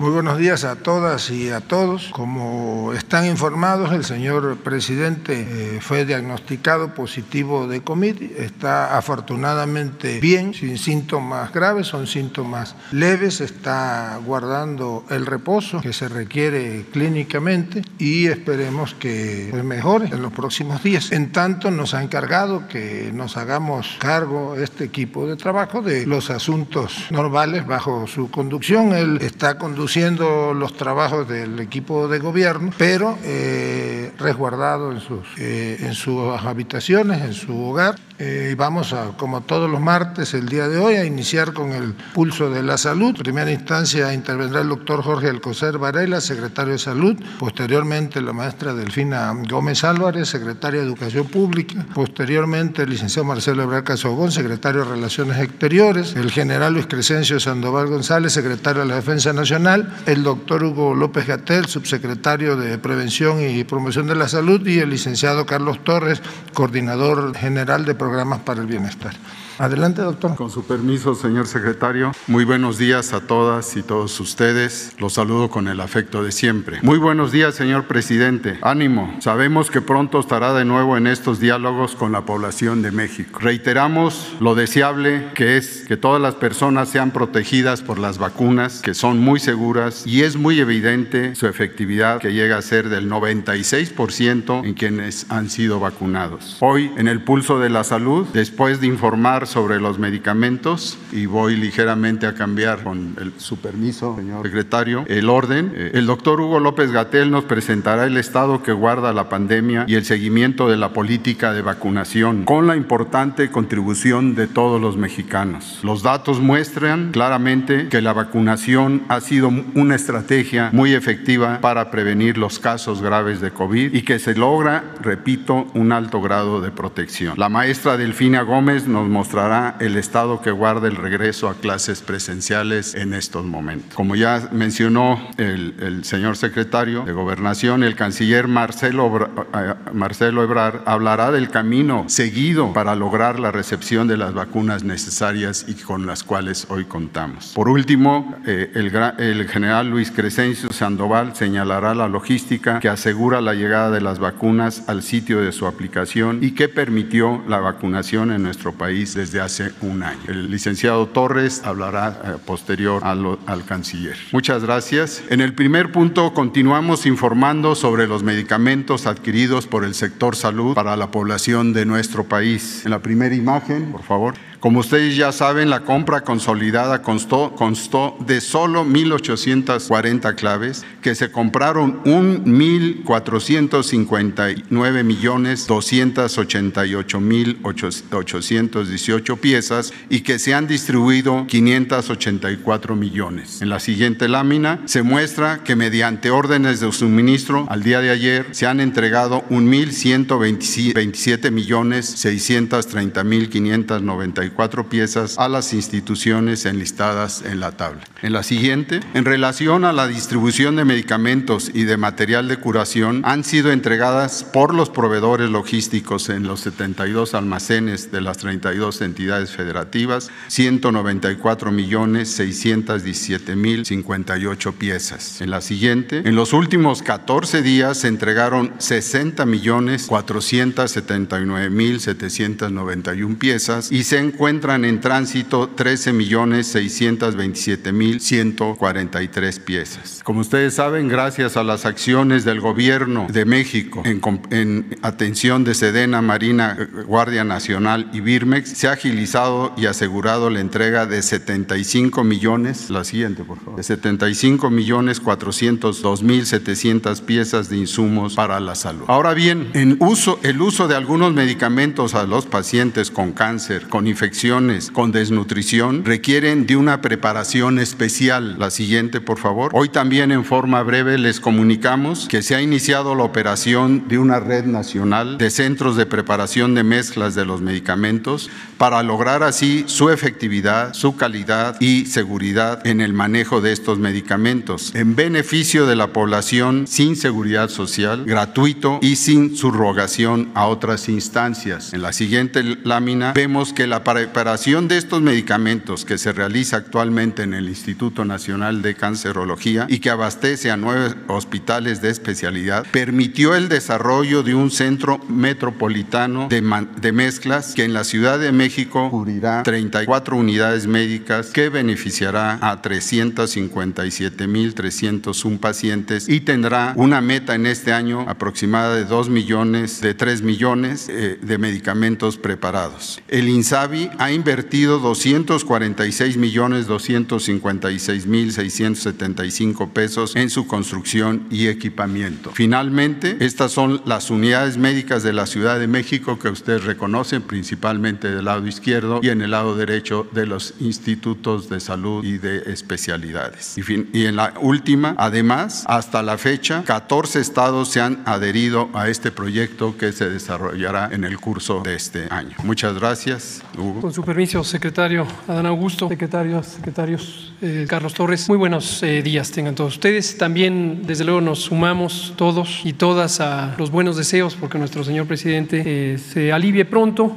Muy buenos días a todas y a todos. Como están informados, el señor presidente eh, fue diagnosticado positivo de COVID. Está afortunadamente bien, sin síntomas graves, son síntomas leves. Está guardando el reposo que se requiere clínicamente y esperemos que mejore en los próximos días. En tanto, nos ha encargado que nos hagamos cargo este equipo de trabajo de los asuntos normales bajo su conducción. Él está conduciendo conduciendo los trabajos del equipo de gobierno, pero eh, resguardado en sus, eh, en sus habitaciones, en su hogar. Eh, vamos a, como todos los martes, el día de hoy, a iniciar con el pulso de la salud. En primera instancia intervendrá el doctor Jorge Alcocer Varela, secretario de Salud. Posteriormente, la maestra Delfina Gómez Álvarez, secretaria de Educación Pública. Posteriormente, el licenciado Marcelo Ebrard Casogón, secretario de Relaciones Exteriores. El general Luis Crescencio Sandoval González, secretario de la Defensa Nacional el doctor Hugo López Gatel, subsecretario de Prevención y Promoción de la Salud, y el licenciado Carlos Torres, coordinador general de programas para el bienestar. Adelante, doctor. Con su permiso, señor secretario. Muy buenos días a todas y todos ustedes. Los saludo con el afecto de siempre. Muy buenos días, señor presidente. Ánimo. Sabemos que pronto estará de nuevo en estos diálogos con la población de México. Reiteramos lo deseable que es que todas las personas sean protegidas por las vacunas, que son muy seguras y es muy evidente su efectividad que llega a ser del 96% en quienes han sido vacunados. Hoy, en el pulso de la salud, después de informar sobre los medicamentos y voy ligeramente a cambiar con el, su permiso, señor secretario, el orden. Eh, el doctor Hugo López Gatel nos presentará el estado que guarda la pandemia y el seguimiento de la política de vacunación con la importante contribución de todos los mexicanos. Los datos muestran claramente que la vacunación ha sido una estrategia muy efectiva para prevenir los casos graves de COVID y que se logra, repito, un alto grado de protección. La maestra Delfina Gómez nos mostró el estado que guarda el regreso a clases presenciales en estos momentos. Como ya mencionó el, señor secretario de Gobernación, el canciller Marcelo, eh, Marcelo Ebrard hablará del camino seguido para lograr la recepción de las vacunas necesarias y con las cuales hoy contamos. Por último, eh, el, el general Luis Crescencio Sandoval señalará la logística que asegura la llegada de las vacunas al sitio de su aplicación y que permitió la vacunación en nuestro país desde hace un año. El licenciado Torres hablará eh, posterior al, al canciller. Muchas gracias. En el primer punto continuamos informando sobre los medicamentos adquiridos por el sector salud para la población de nuestro país. En la primera imagen, por favor. Como ustedes ya saben, la compra consolidada constó, constó de solo 1.840 claves, que se compraron 1.459 millones 288 mil 818 piezas y que se han distribuido 584 millones. En la siguiente lámina se muestra que mediante órdenes de suministro al día de ayer se han entregado 1.127 millones 630 mil 594 cuatro piezas a las instituciones enlistadas en la tabla. En la siguiente, en relación a la distribución de medicamentos y de material de curación, han sido entregadas por los proveedores logísticos en los 72 almacenes de las 32 entidades federativas 194 millones 617 mil 58 piezas. En la siguiente, en los últimos 14 días se entregaron 60 millones 479 mil 791 piezas y se encuentran encuentran en tránsito 13 millones 627 mil 143 piezas. Como ustedes saben, gracias a las acciones del gobierno de México en, en atención de Sedena, Marina, Guardia Nacional y Birmex, se ha agilizado y asegurado la entrega de 75 millones, la siguiente por favor, de 75 millones 402 mil 700 piezas de insumos para la salud. Ahora bien, en uso, el uso de algunos medicamentos a los pacientes con cáncer, con infección con desnutrición requieren de una preparación especial. La siguiente, por favor. Hoy también en forma breve les comunicamos que se ha iniciado la operación de una red nacional de centros de preparación de mezclas de los medicamentos para lograr así su efectividad, su calidad y seguridad en el manejo de estos medicamentos en beneficio de la población sin seguridad social, gratuito y sin subrogación a otras instancias. En la siguiente lámina vemos que la preparación de estos medicamentos que se realiza actualmente en el Instituto Nacional de Cancerología y que abastece a nueve hospitales de especialidad, permitió el desarrollo de un centro metropolitano de, de mezclas que en la Ciudad de México cubrirá 34 unidades médicas que beneficiará a 357.301 pacientes y tendrá una meta en este año aproximada de 2 millones, de 3 millones eh, de medicamentos preparados. El INSABI ha invertido 246 millones 256 mil 675 pesos en su construcción y equipamiento. Finalmente, estas son las unidades médicas de la Ciudad de México que ustedes reconocen principalmente del lado izquierdo y en el lado derecho de los institutos de salud y de especialidades. Y, y en la última, además, hasta la fecha, 14 estados se han adherido a este proyecto que se desarrollará en el curso de este año. Muchas gracias, Hugo. Con su permiso, secretario Adán Augusto, secretarios, secretarios eh, Carlos Torres, muy buenos eh, días tengan todos ustedes. También, desde luego, nos sumamos todos y todas a los buenos deseos porque nuestro señor presidente eh, se alivie pronto.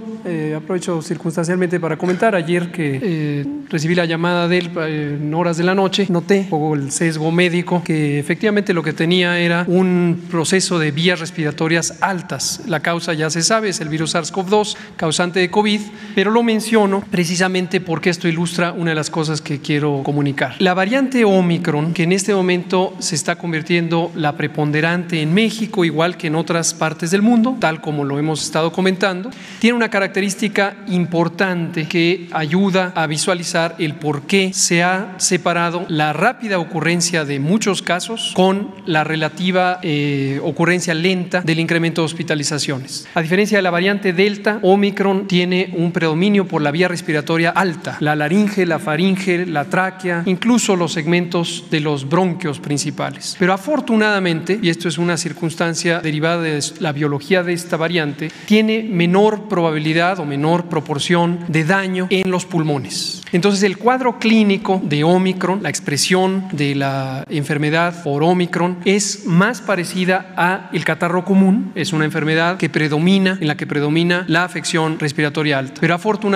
aprovecho circunstancialmente para comentar ayer que recibí la llamada de él en horas de la noche, noté un el sesgo médico que efectivamente lo que tenía era un proceso de vías respiratorias altas. La causa ya se sabe, es el virus SARS-CoV-2, causante de COVID, pero lo menciono precisamente porque esto ilustra una de las cosas que quiero comunicar. La variante Omicron, que en este momento se está convirtiendo la preponderante en México, igual que en otras partes del mundo, tal como lo hemos estado comentando, tiene una característica importante que ayuda a visualizar el por qué se ha separado la rápida ocurrencia de muchos casos con la relativa eh, ocurrencia lenta del incremento de hospitalizaciones. A diferencia de la variante Delta, Omicron tiene un predominio por la vía respiratoria alta, la laringe, la faringe, la tráquea, incluso los segmentos de los bronquios principales. Pero afortunadamente, y esto es una circunstancia derivada de la biología de esta variante, tiene menor probabilidad o menor proporción de daño en los pulmones. Entonces el cuadro clínico de Omicron, la expresión de la enfermedad por Omicron es más parecida a el catarro común, es una enfermedad que predomina, en la que predomina la afección respiratoria alta, pero afortunadamente,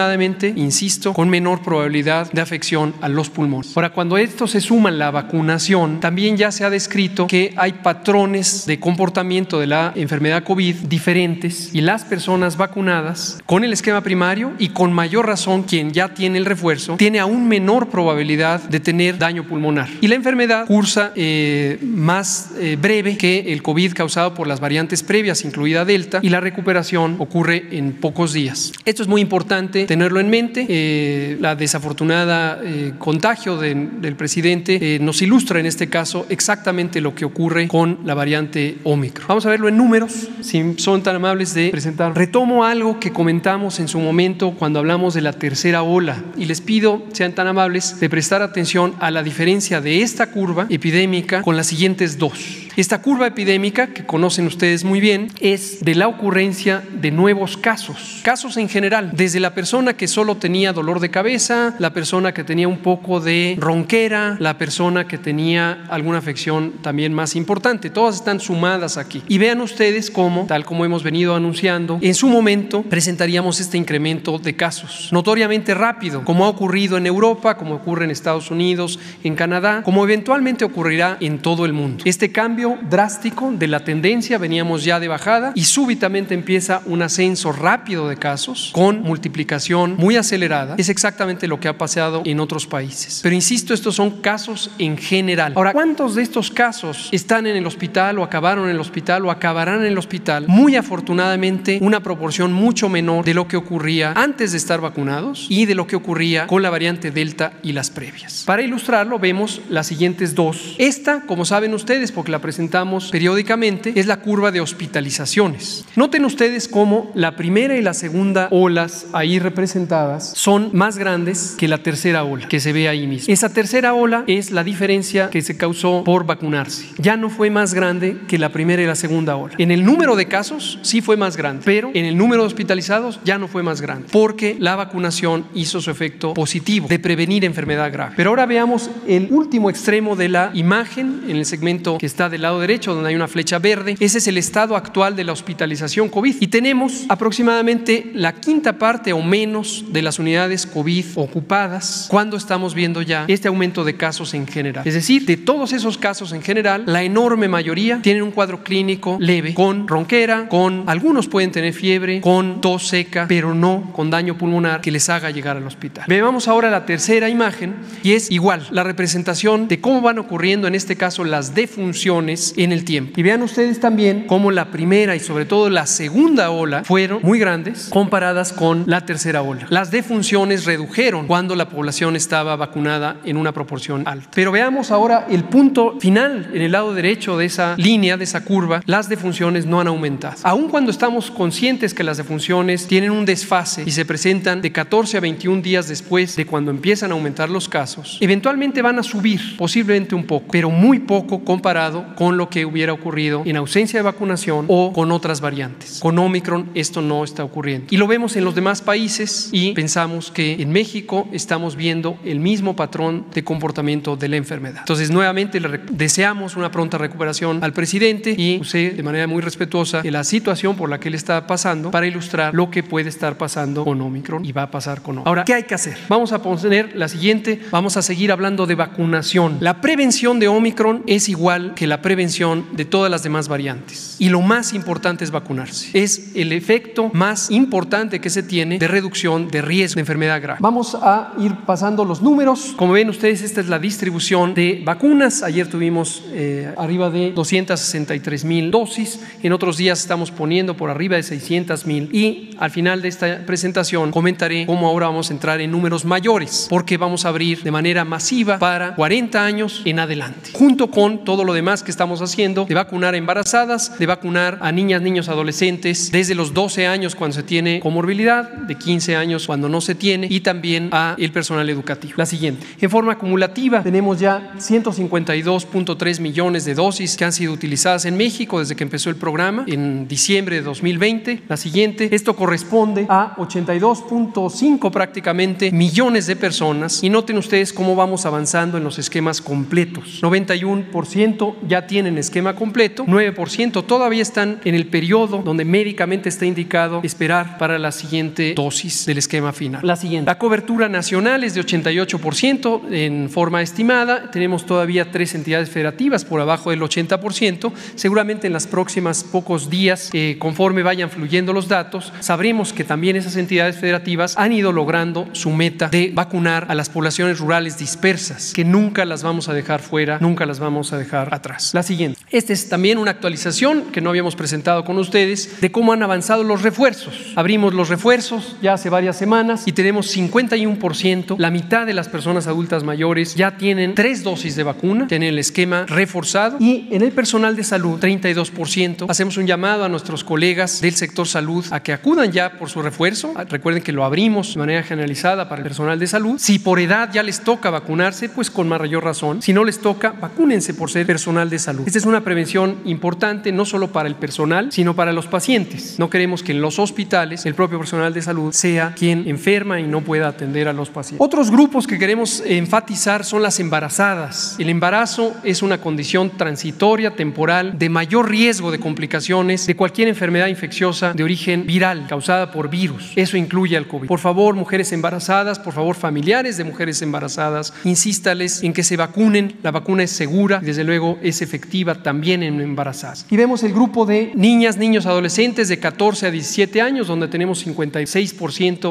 insisto, con menor probabilidad de afección a los pulmones. Ahora, cuando esto se suma a la vacunación, también ya se ha descrito que hay patrones de comportamiento de la enfermedad COVID diferentes y las personas vacunadas con el esquema primario y con mayor razón quien ya tiene el refuerzo, tiene aún menor probabilidad de tener daño pulmonar. Y la enfermedad cursa eh, más eh, breve que el COVID causado por las variantes previas, incluida Delta, y la recuperación ocurre en pocos días. Esto es muy importante tenerlo en mente. Eh, la desafortunada contagio del presidente nos ilustra en este caso exactamente lo que ocurre con la variante Omicron. Vamos a verlo en números, si son tan amables de presentar. Retomo algo que comentamos en su momento cuando hablamos de la tercera ola y les pido sean tan amables de prestar atención a la diferencia de esta curva epidémica con las siguientes dos. Esta curva epidémica, que conocen ustedes muy bien, es de la ocurrencia de nuevos casos, casos en general, desde la persona que solo tenía dolor de cabeza, la persona que tenía un poco de ronquera, la persona que tenía alguna afección también más importante, todas están sumadas aquí. Y vean ustedes cómo, tal como hemos venido anunciando, en su momento presentaríamos este incremento de casos, notoriamente rápido, como ha ocurrido en Europa, como ocurre en Estados Unidos, en Canadá, como eventualmente ocurrirá en todo el mundo. Este cambio drástico de la tendencia, veníamos ya de bajada y súbitamente empieza un ascenso rápido de casos con multiplicación muy acelerada. Es exactamente lo que ha pasado en otros países. Pero insisto, estos son casos en general. Ahora, ¿cuántos de estos casos están en el hospital o acabaron en el hospital o acabarán en el hospital? Muy afortunadamente, una proporción mucho menor de lo que ocurría antes de estar vacunados y de lo que ocurría con la variante Delta y las previas. Para ilustrarlo, vemos las siguientes dos. Esta, como saben ustedes, porque la presentamos periódicamente es la curva de hospitalizaciones. Noten ustedes cómo la primera y la segunda olas ahí representadas son más grandes que la tercera ola que se ve ahí mismo. Esa tercera ola es la diferencia que se causó por vacunarse. Ya no fue más grande que la primera y la segunda ola. En el número de casos sí fue más grande, pero en el número de hospitalizados ya no fue más grande, porque la vacunación hizo su efecto positivo de prevenir enfermedad grave. Pero ahora veamos el último extremo de la imagen en el segmento que está del lado derecho, donde hay una flecha verde, ese es el estado actual de la hospitalización COVID. Y tenemos aproximadamente la quinta parte o menos de las unidades COVID ocupadas cuando estamos viendo ya este aumento de casos en general. Es decir, de todos esos casos en general, la enorme mayoría tienen un cuadro clínico leve, con ronquera, con algunos pueden tener fiebre, con tos seca, pero no con daño pulmonar que les haga llegar al hospital. Veamos ahora la tercera imagen y es igual la representación de cómo van ocurriendo en este caso las defunciones en el tiempo. Y vean ustedes también cómo la primera y sobre todo la segunda ola fueron muy grandes comparadas con la tercera ola. Las defunciones redujeron cuando la población estaba vacunada en una proporción alta. Pero veamos ahora el punto final en el lado derecho de esa línea, de esa curva, las defunciones no han aumentado. Aun cuando estamos conscientes que las defunciones tienen un desfase y se presentan de 14 a 21 días después de cuando empiezan a aumentar los casos, eventualmente van a subir, posiblemente un poco, pero muy poco comparado con lo que hubiera ocurrido en ausencia de vacunación o con otras variantes. Con Omicron esto no está ocurriendo. Y lo vemos en los demás países y pensamos que en México estamos viendo el mismo patrón de comportamiento de la enfermedad. Entonces, nuevamente le deseamos una pronta recuperación al presidente y usé de manera muy respetuosa la situación por la que él está pasando para ilustrar lo que puede estar pasando con Omicron y va a pasar con Omicron. Ahora, ¿qué hay que hacer? Vamos a poner la siguiente, vamos a seguir hablando de vacunación. La prevención de Omicron es igual que la prevención de todas las demás variantes. Y lo más importante es vacunarse. Es el efecto más importante que se tiene de reducción de riesgo de enfermedad grave. Vamos a ir pasando los números. Como ven ustedes, esta es la distribución de vacunas. Ayer tuvimos eh, arriba de 263 mil dosis. En otros días estamos poniendo por arriba de 600 mil. Y al final de esta presentación comentaré cómo ahora vamos a entrar en números mayores, porque vamos a abrir de manera masiva para 40 años en adelante, junto con todo lo demás que estamos haciendo de vacunar a embarazadas, de vacunar a niñas, niños, adolescentes desde los 12 años cuando se tiene comorbilidad, de 15 años cuando no se tiene y también a el personal educativo. La siguiente. En forma acumulativa tenemos ya 152.3 millones de dosis que han sido utilizadas en México desde que empezó el programa en diciembre de 2020. La siguiente. Esto corresponde a 82.5 prácticamente millones de personas y noten ustedes cómo vamos avanzando en los esquemas completos. 91% ya tienen esquema completo, 9% todavía están en el periodo donde médicamente está indicado esperar para la siguiente dosis del esquema final. La siguiente. La cobertura nacional es de 88% en forma estimada. Tenemos todavía tres entidades federativas por abajo del 80%. Seguramente en las próximas pocos días, eh, conforme vayan fluyendo los datos, sabremos que también esas entidades federativas han ido logrando su meta de vacunar a las poblaciones rurales dispersas, que nunca las vamos a dejar fuera, nunca las vamos a dejar atrás. La siguiente. Esta es también una actualización que no habíamos presentado con ustedes de cómo han avanzado los refuerzos. Abrimos los refuerzos ya hace varias semanas y tenemos 51%, la mitad de las personas adultas mayores ya tienen tres dosis de vacuna, tienen el esquema reforzado y en el personal de salud 32%. Hacemos un llamado a nuestros colegas del sector salud a que acudan ya por su refuerzo. Recuerden que lo abrimos de manera generalizada para el personal de salud. Si por edad ya les toca vacunarse, pues con mayor razón. Si no les toca, vacúnense por ser personal de salud. Esta es una prevención importante no solo para el personal, sino para los pacientes. No queremos que en los hospitales el propio personal de salud sea quien enferma y no pueda atender a los pacientes. Otros grupos que queremos enfatizar son las embarazadas. El embarazo es una condición transitoria, temporal, de mayor riesgo de complicaciones de cualquier enfermedad infecciosa de origen viral causada por virus. Eso incluye al COVID. Por favor, mujeres embarazadas, por favor, familiares de mujeres embarazadas, insístales en que se vacunen. La vacuna es segura y desde luego es efectiva también en embarazadas. Y vemos el grupo de niñas, niños, adolescentes de 14 a 17 años, donde tenemos 56%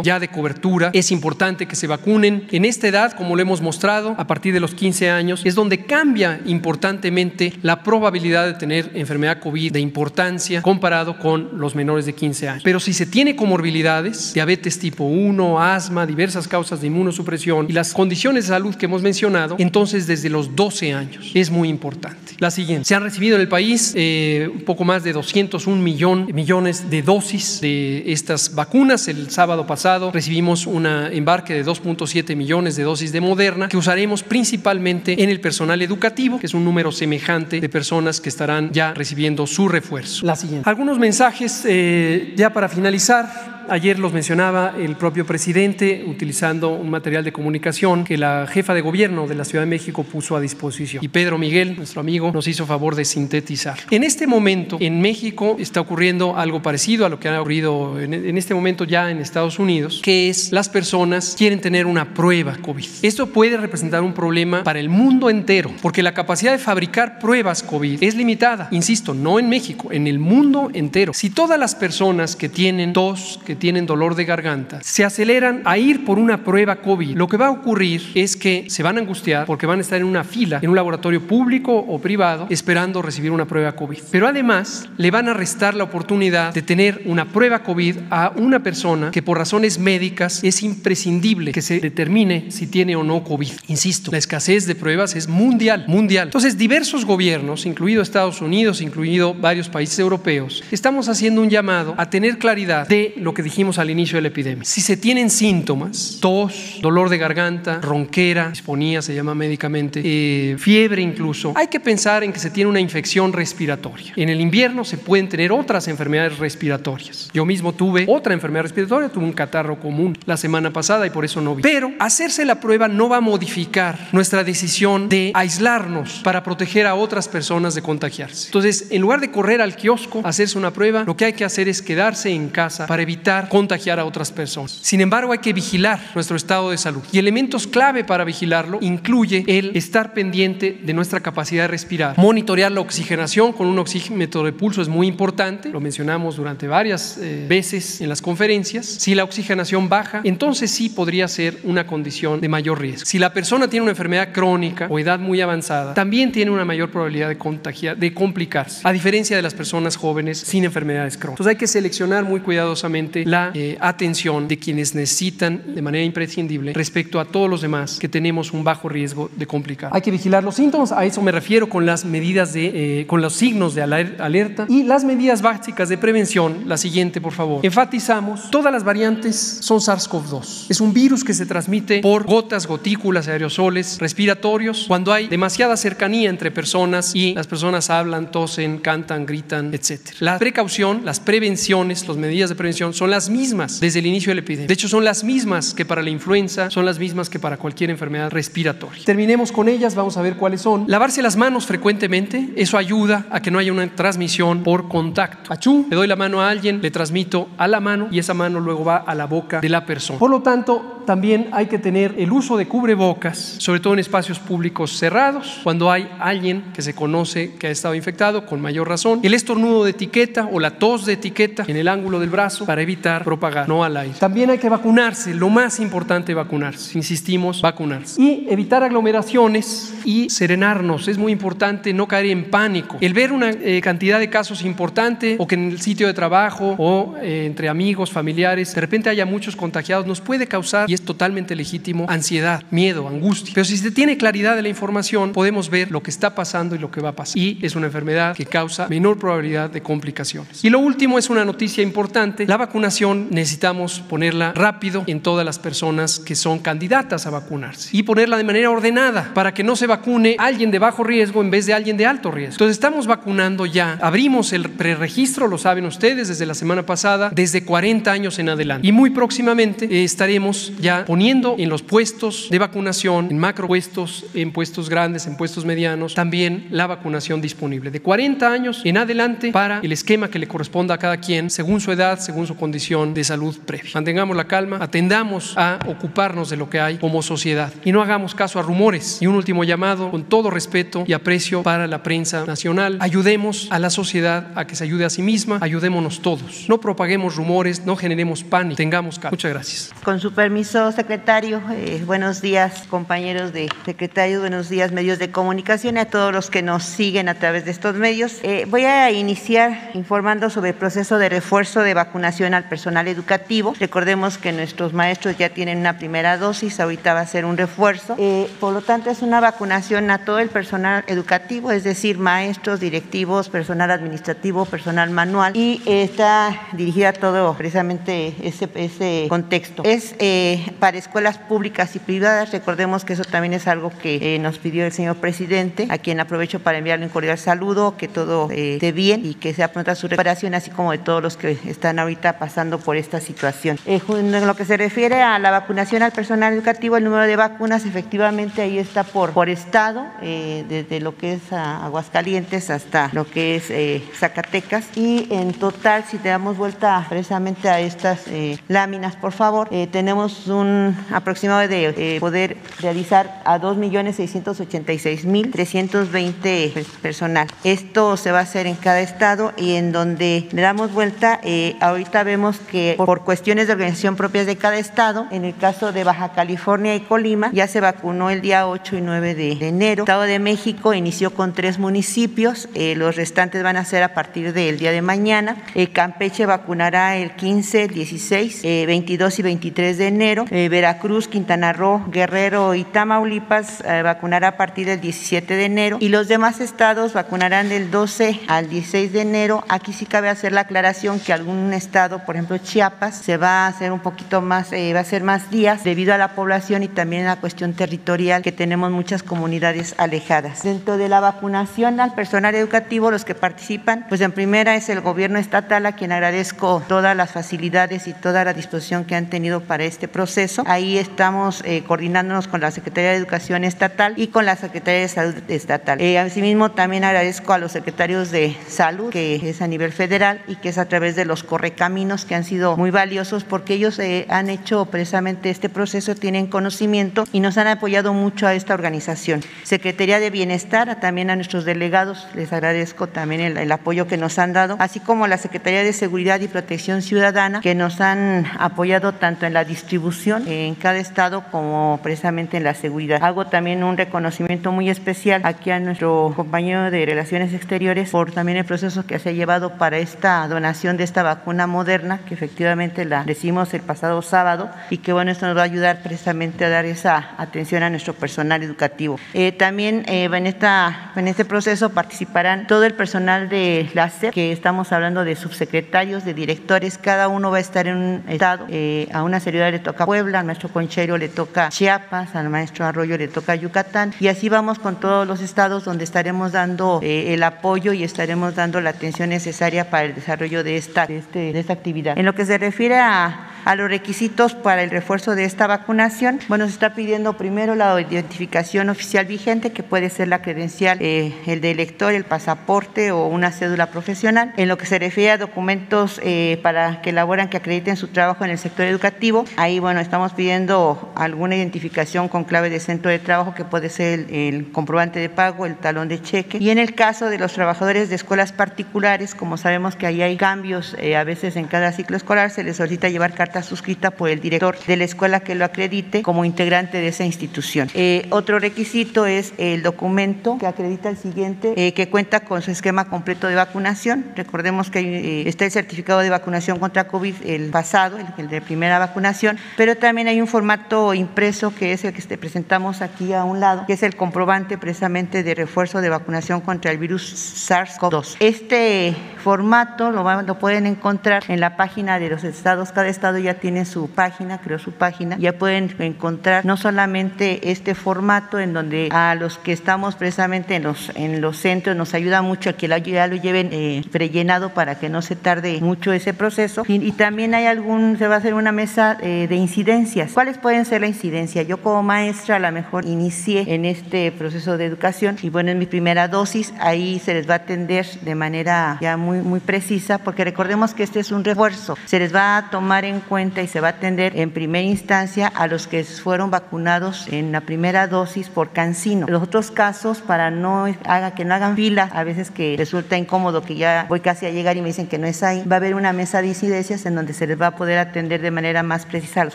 ya de cobertura. Es importante que se vacunen. En esta edad, como lo hemos mostrado, a partir de los 15 años, es donde cambia importantemente la probabilidad de tener enfermedad COVID de importancia comparado con los menores de 15 años. Pero si se tiene comorbilidades, diabetes tipo 1, asma, diversas causas de inmunosupresión y las condiciones de salud que hemos mencionado, entonces desde los 12 años es muy importante. La siguiente, se han recibido en el país eh, un poco más de 201 millón, millones de dosis de estas vacunas. El sábado pasado recibimos un embarque de 2.7 millones de dosis de Moderna que usaremos principalmente en el personal educativo, que es un número semejante de personas que estarán ya recibiendo su refuerzo. La siguiente. Algunos mensajes eh, ya para finalizar ayer los mencionaba el propio presidente utilizando un material de comunicación que la jefa de gobierno de la Ciudad de México puso a disposición. Y Pedro Miguel, nuestro amigo, nos hizo favor de sintetizar. En este momento, en México está ocurriendo algo parecido a lo que ha ocurrido en, este momento ya en Estados Unidos, que es las personas quieren tener una prueba COVID. Esto puede representar un problema para el mundo entero, porque la capacidad de fabricar pruebas COVID es limitada. Insisto, no en México, en el mundo entero. Si todas las personas que tienen tos, que tienen dolor de garganta, se aceleran a ir por una prueba COVID, lo que va a ocurrir es que se van a angustiar porque van a estar en una fila en un laboratorio público o privado esperando recibir una prueba COVID. Pero además le van a restar la oportunidad de tener una prueba COVID a una persona que por razones médicas es imprescindible que se determine si tiene o no COVID. Insisto, la escasez de pruebas es mundial, mundial. Entonces, diversos gobiernos, incluido Estados Unidos, incluido varios países europeos, estamos haciendo un llamado a tener claridad de lo que dijimos al inicio de la epidemia. Si se tienen síntomas, tos, dolor de garganta, ronquera, disponía se llama médicamente, eh, fiebre incluso, hay que pensar en que se tiene una infección respiratoria. En el invierno se pueden tener otras enfermedades respiratorias. Yo mismo tuve otra enfermedad respiratoria, tuve un catarro común la semana pasada y por eso no vi. Pero hacerse la prueba no va a modificar nuestra decisión de aislarnos para proteger a otras personas de contagiarse. Entonces, en lugar de correr al kiosco, hacerse una prueba, lo que hay que hacer es quedarse en casa para evitar contagiar a otras personas. Sin embargo, hay que vigilar nuestro estado de salud. Y elementos clave para vigilarlo incluye el estar pendiente de nuestra capacidad de respirar, monitorear la oxigenación con un oxímetro de pulso es muy importante, lo mencionamos durante varias eh, veces en las conferencias. Si la oxigenación baja, entonces sí podría ser una condición de mayor riesgo. Si la persona tiene una enfermedad crónica o edad muy avanzada, también tiene una mayor probabilidad de contagiar, de complicarse, a diferencia de las personas jóvenes sin enfermedades crónicas. Entonces hay que seleccionar muy cuidadosamente la eh, atención de quienes necesitan de manera imprescindible respecto a todos los demás que tenemos un bajo riesgo de complicar. Hay que vigilar los síntomas, a eso me refiero con las medidas de, eh, con los signos de alerta y las medidas básicas de prevención. La siguiente, por favor. Enfatizamos, todas las variantes son SARS-CoV-2. Es un virus que se transmite por gotas, gotículas, aerosoles respiratorios cuando hay demasiada cercanía entre personas y las personas hablan, tosen, cantan, gritan, etc. La precaución, las prevenciones, las medidas de prevención son las mismas desde el inicio de la epidemia. De hecho, son las mismas que para la influenza, son las mismas que para cualquier enfermedad respiratoria. Terminemos con ellas, vamos a ver cuáles son. Lavarse las manos frecuentemente, eso ayuda a que no haya una transmisión por contacto. Achú, le doy la mano a alguien, le transmito a la mano y esa mano luego va a la boca de la persona. Por lo tanto, también hay que tener el uso de cubrebocas, sobre todo en espacios públicos cerrados, cuando hay alguien que se conoce que ha estado infectado, con mayor razón. El estornudo de etiqueta o la tos de etiqueta en el ángulo del brazo para evitar propagar, no al aire. También hay que vacunarse, lo más importante vacunarse, insistimos, vacunarse. Y evitar aglomeraciones y serenarnos, es muy importante no caer en pánico. El ver una eh, cantidad de casos importante o que en el sitio de trabajo o eh, entre amigos, familiares, de repente haya muchos contagiados, nos puede causar, y es totalmente legítimo, ansiedad, miedo, angustia. Pero si se tiene claridad de la información, podemos ver lo que está pasando y lo que va a pasar. Y es una enfermedad que causa menor probabilidad de complicaciones. Y lo último es una noticia importante. La vacunación necesitamos ponerla rápido en todas las personas que son candidatas a vacunarse y ponerla de manera ordenada para que no se vacune alguien de bajo riesgo en vez de alguien de alto riesgo. Entonces estamos vacunando ya. Abrimos el preregistro, lo saben ustedes, desde la semana pasada, desde 40 años en adelante. Y muy próximamente eh, estaremos ya poniendo en los puestos de vacunación, en macro puestos, en puestos grandes, en puestos medianos, también la vacunación disponible. De 40 años en adelante para el esquema que le corresponda a cada quien, según su edad, según su condición de salud previa. Mantengamos la calma, atendamos a ocuparnos de lo que hay como sociedad y no hagamos caso a rumores. Y un último llamado, con todo respeto y aprecio para la prensa nacional, ayudemos a la sociedad a que se ayude a sí misma, ayudémonos todos. No propaguemos rumores, no generemos pánico, tengamos calma. Muchas gracias. Con su permiso, secretario, eh, buenos días, compañeros de secretario, buenos días, medios de comunicación a todos los que nos siguen a través de estos medios. Eh, voy a iniciar informando sobre el proceso de refuerzo de vacunación al personal educativo. Recordemos que nuestros maestros ya tienen una primera dosis, ahorita va a ser un refuerzo. Eh, por lo tanto, es una vacunación a todo el personal educativo, es decir, maestros, directivos, personal administrativo, personal manual, y está dirigida a todo precisamente ese, ese contexto. Es eh, para escuelas públicas y privadas, recordemos que eso también es algo que eh, nos pidió el señor presidente, a quien aprovecho para enviarle un cordial saludo, que todo esté bien y que sea pronta su recuperación, así como de todos los que están ahorita pasando pasando por esta situación. Eh, en lo que se refiere a la vacunación al personal educativo, el número de vacunas efectivamente ahí está por, por estado, eh, desde lo que es Aguascalientes hasta lo que es eh, Zacatecas. Y en total, si te damos vuelta precisamente a estas láminas, por favor, tenemos un aproximado de poder realizar a 2.686.320 personal. Esto se va a hacer en cada estado y en donde le damos vuelta, eh, ahorita vemos que por cuestiones de organización propias de cada estado, en el caso de Baja California y Colima, ya se vacunó el día 8 y 9 de, enero. El estado de México inició con tres municipios, eh, los restantes van a ser a partir del día de mañana. Eh, Campeche vacunará el 15, 16, 22 y 23 de enero. Veracruz, Quintana Roo, Guerrero y Tamaulipas vacunará a partir del 17 de enero. Y los demás estados vacunarán del 12 al 16 de enero. Aquí sí cabe hacer la aclaración que algún estado, por ejemplo Chiapas, se va a hacer un poquito más, eh, va a ser más días debido a la población y también a la cuestión territorial que tenemos muchas comunidades alejadas. Dentro de la vacunación al personal educativo, los que participan, pues en primera es el gobierno estatal a quien agradezco todas las facilidades y toda la disposición que han tenido para este proceso. Ahí estamos eh, coordinándonos con la Secretaría de Educación Estatal y con la Secretaría de Salud Estatal. Eh, asimismo, también agradezco a los secretarios de salud, que es a nivel federal y que es a través de los correcaminos que han sido muy valiosos porque ellos eh, han hecho precisamente este proceso, tienen conocimiento y nos han apoyado mucho a esta organización. Secretaría de Bienestar, también a nuestros delegados, les agradezco también el, apoyo que nos han dado, así como a la Secretaría de Seguridad y Protección Ciudadana, que nos han apoyado tanto en la distribución en cada estado como precisamente en la seguridad. Hago también un reconocimiento muy especial aquí a nuestro compañero de Relaciones Exteriores por también el proceso que se ha llevado para esta donación de esta vacuna moderna, que efectivamente la decimos el pasado sábado y que bueno, esto nos va a ayudar precisamente a dar esa atención a nuestro personal educativo. Eh, también eh, en, esta, en este proceso participarán todo el personal de la SEP, que estamos hablando de subsecretarios, de directores, cada uno va a estar en un estado, eh, a una seriedad le toca Puebla, al maestro Conchero le toca Chiapas, al maestro Arroyo le toca Yucatán y así vamos con todos los estados donde estaremos dando el apoyo y estaremos dando la atención necesaria para el desarrollo de esta, este, de esta actividad. En lo que se refiere a a los requisitos para el refuerzo de esta vacunación. Bueno, se está pidiendo primero la identificación oficial vigente, que puede ser la credencial, eh, el de elector, el pasaporte o una cédula profesional. En lo que se refiere a documentos eh, para que elaboran, que acrediten su trabajo en el sector educativo, ahí, bueno, estamos pidiendo alguna identificación con clave de centro de trabajo, que puede ser el, comprobante de pago, el talón de cheque. Y en el caso de los trabajadores de escuelas particulares, como sabemos que ahí hay cambios eh, a veces en cada ciclo escolar, se les solicita llevar cartas suscrita por el director de la escuela que lo acredite como integrante de esa institución. Eh, otro requisito es el documento que acredita el siguiente, eh, que cuenta con su esquema completo de vacunación. Recordemos que eh, está el certificado de vacunación contra COVID, el pasado, el, de primera vacunación, pero también hay un formato impreso que es el que presentamos aquí a un lado, que es el comprobante precisamente de refuerzo de vacunación contra el virus SARS-CoV-2. Este formato lo, lo pueden encontrar en la página de los estados, cada estado ya tiene su página, creó su página, ya pueden encontrar no solamente este formato en donde a los que estamos precisamente en los, en los centros nos ayuda mucho a que ya lo lleven eh, prellenado para que no se tarde mucho ese proceso y, también hay algún, se va a hacer una mesa eh, de incidencias. ¿Cuáles pueden ser la incidencia? Yo como maestra a lo mejor inicié en este proceso de educación y bueno, en mi primera dosis ahí se les va a atender de manera ya muy, muy precisa porque recordemos que este es un refuerzo, se les va a tomar en cuenta y se va a atender en primera instancia a los que fueron vacunados en la primera dosis por cancino. Los otros casos, para no haga que no hagan fila, a veces que resulta incómodo que ya voy casi a llegar y me dicen que no es ahí, va a haber una mesa de incidencias en donde se les va a poder atender de manera más precisa a los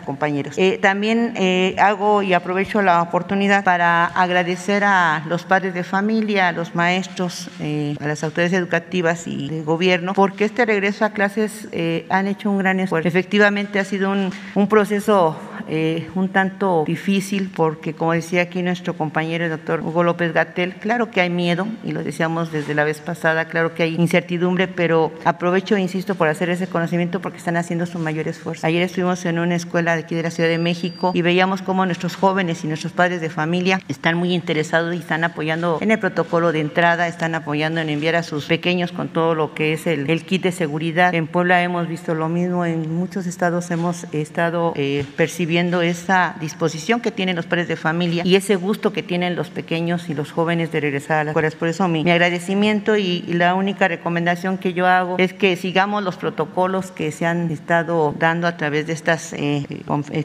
compañeros. Eh, también eh, hago y aprovecho la oportunidad para agradecer a los padres de familia, a los maestros, eh, a las autoridades educativas y del gobierno, porque este regreso a clases han hecho un gran esfuerzo. Efectivamente, ha sido un, un proceso eh, un tanto difícil porque, como decía aquí nuestro compañero el doctor Hugo López Gatel, claro que hay miedo, y lo decíamos desde la vez pasada, claro que hay incertidumbre, pero aprovecho insisto por hacer ese conocimiento porque están haciendo su mayor esfuerzo. Ayer estuvimos en una escuela de aquí de la Ciudad de México y veíamos cómo nuestros jóvenes y nuestros padres de familia están muy interesados y están apoyando en el protocolo de entrada, están apoyando en enviar a sus pequeños con todo lo que es el, el kit de seguridad. En Puebla hemos visto lo mismo, en muchos estados hemos estado eh, percibiendo esa disposición que tienen los padres de familia y ese gusto que tienen los pequeños y los jóvenes de regresar a las escuelas. Por eso mi, mi agradecimiento y, y, la única recomendación que yo hago es que sigamos los protocolos que se han estado dando a través de estas eh,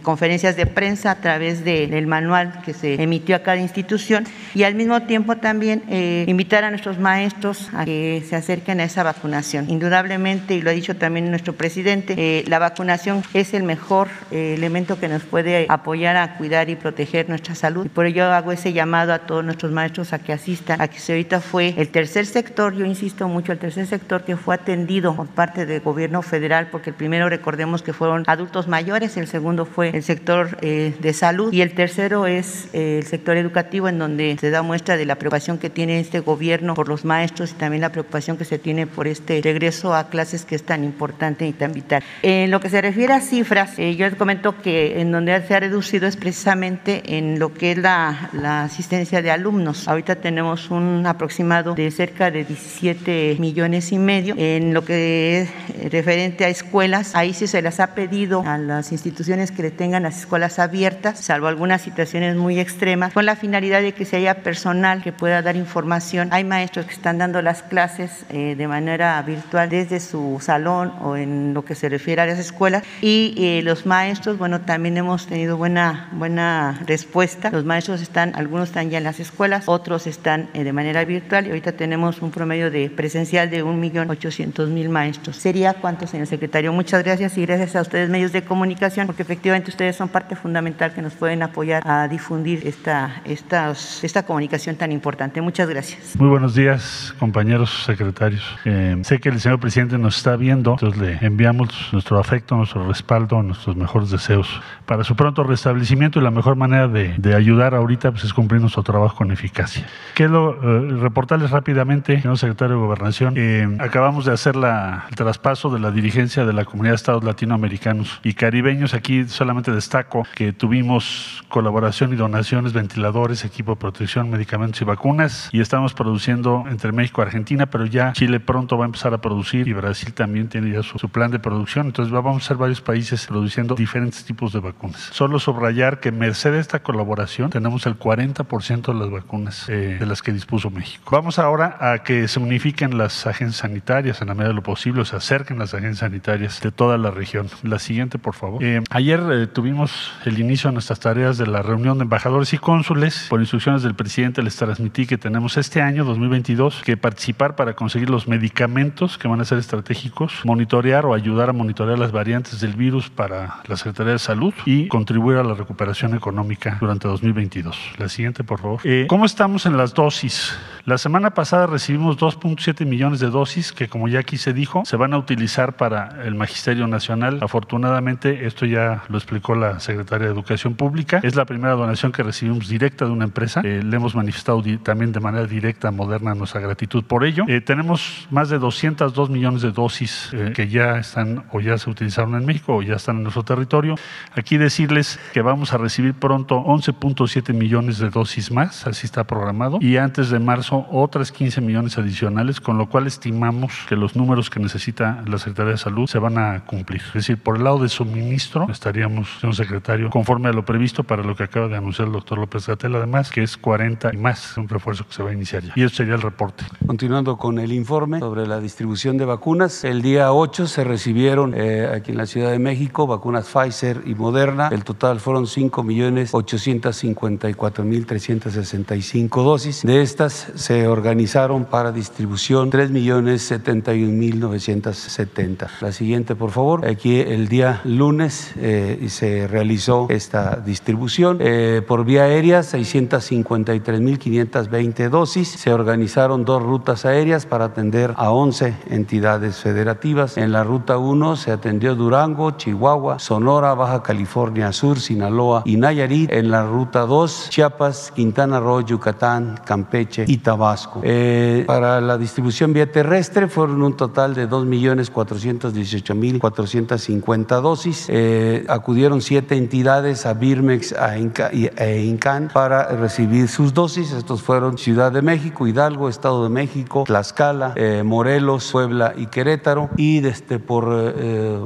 conferencias de prensa, a través de, del manual que se emitió a cada institución y al mismo tiempo también eh, invitar a nuestros maestros a que se acerquen a esa vacunación. Indudablemente, y lo ha dicho también nuestro presidente, eh, la vacunación es el mejor eh, elemento que nos puede apoyar a cuidar y proteger nuestra salud. Por ello hago ese llamado a todos nuestros maestros a que asistan, a que se ahorita fue el tercer sector, yo insisto mucho, el tercer sector que fue atendido por parte del gobierno federal, porque el primero recordemos que fueron adultos mayores, el segundo fue el sector eh, de salud y el tercero es eh, el sector educativo, en donde se da muestra de la preocupación que tiene este gobierno por los maestros y también la preocupación que se tiene por este regreso a clases que es tan importante y tan vital. En lo que se refiere a cifras, eh, yo les comento que en donde se ha reducido es precisamente en lo que es la, la asistencia de alumnos. Ahorita tenemos un aproximado de cerca de 17 millones y medio. En lo que es referente a escuelas, ahí sí se las ha pedido a las instituciones que le tengan las escuelas abiertas, salvo algunas situaciones muy extremas, con la finalidad de que se haya personal que pueda dar información. Hay maestros que están dando las clases eh, de manera virtual desde su salón o en lo que se refiere a las escuelas y eh, los maestros, bueno, también hemos tenido buena, buena respuesta. Los maestros están, algunos están ya en las escuelas, otros están eh, de manera virtual y ahorita tenemos un promedio de presencial de 1.800.000 maestros. ¿Sería cuánto, señor secretario? Muchas gracias y gracias a ustedes, medios de comunicación, porque efectivamente ustedes son parte fundamental que nos pueden apoyar a difundir esta, esta, esta comunicación tan importante. Muchas gracias. Muy buenos días, compañeros secretarios. Eh, sé que el señor presidente nos está viendo, entonces le enviamos nuestro afecto, nuestro respaldo, nuestros mejores deseos para su pronto restablecimiento y la mejor manera de, de ayudar ahorita pues, es cumplir nuestro trabajo con eficacia. Quiero eh, reportarles rápidamente, señor secretario de Gobernación, eh, acabamos de hacer la, el traspaso de la dirigencia de la Comunidad de Estados Latinoamericanos y Caribeños. Aquí solamente destaco que tuvimos colaboración y donaciones, ventiladores, equipo de protección, medicamentos y vacunas y estamos produciendo entre México y Argentina, pero ya Chile pronto va a empezar a producir y Brasil también tiene ya su, su plan de producción. Entonces vamos a ser varios países produciendo diferentes tipos de vacunas. Solo subrayar que merced a esta colaboración tenemos el 40% de las vacunas eh, de las que dispuso México. Vamos ahora a que se unifiquen las agencias sanitarias en la medida de lo posible, se acerquen las agencias sanitarias de toda la región. La siguiente, por favor. Eh, ayer eh, tuvimos el inicio de nuestras tareas de la reunión de embajadores y cónsules. Por instrucciones del presidente les transmití que tenemos este año, 2022, que participar para conseguir los medicamentos que van a ser estratégicos, monitorear o ayudar a monitorear las variantes del virus para la Secretaría de Salud y contribuir a la recuperación económica durante 2022. La siguiente, por favor. Eh, ¿Cómo estamos en las dosis? La semana pasada recibimos 2.7 millones de dosis que, como ya aquí se dijo, se van a utilizar para el Magisterio Nacional. Afortunadamente, esto ya lo explicó la Secretaria de Educación Pública. Es la primera donación que recibimos directa de una empresa. Eh, le hemos manifestado también de manera directa, moderna, nuestra gratitud por ello. Eh, tenemos más de 202 millones de dosis que ya están o ya se utilizaron en México o ya están en nuestro territorio. Aquí decirles que vamos a recibir pronto 11.7 millones de dosis más, así está programado, y antes de marzo otras 15 millones adicionales, con lo cual estimamos que los números que necesita la Secretaría de Salud se van a cumplir. Es decir, por el lado de suministro estaríamos, señor secretario, conforme a lo previsto para lo que acaba de anunciar el doctor López Gatel, además, que es 40 y más, un refuerzo que se va a iniciar ya. Y eso sería el reporte. Continuando con el informe sobre la distribución de vacunas, el día 8 se recibieron eh, aquí en la Ciudad de México vacunas Pfizer y Moderna. El total fueron 5.854.365 dosis. De estas se organizaron para distribución 3.071.970. La siguiente, por favor. Aquí el día lunes eh, se realizó esta distribución. Eh, por vía aérea, 653.520 dosis. Se organizaron dos rutas aéreas para atender a 11 entidades federativas. En la ruta 1 se atendió Durango, Chihuahua, Sonora, Baja California Sur, Sinaloa y Nayarit. En la ruta 2, Chiapas, Quintana Roo, Yucatán, Campeche y Tabasco. Eh, para la distribución vía terrestre fueron un total de 2.418.450 dosis. Eh, acudieron siete entidades a Birmex a e Incan para recibir sus dosis. Estos fueron Ciudad de México, Hidalgo, Estado de México, Tlaxcala, eh, Morelos, Puebla y Querétaro. Y desde por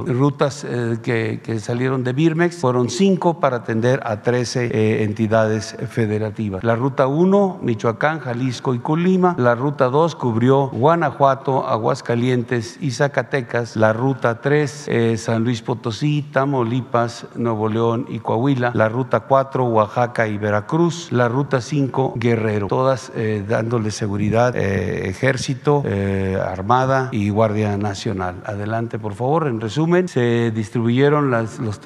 rutas que, que, salieron de Birmex fueron cinco para atender a 13 entidades federativas. La ruta 1, Michoacán, Jalisco y Colima. La ruta 2 cubrió Guanajuato, Aguascalientes y Zacatecas. La ruta 3, San Luis Potosí, Tamaulipas, Nuevo León y Coahuila. La ruta 4, Oaxaca y Veracruz. La ruta 5, Guerrero. Todas eh, dándole seguridad, eh, ejército, eh, armada y Guardia Nacional. Adelante, por favor. En resumen, se distribuyeron los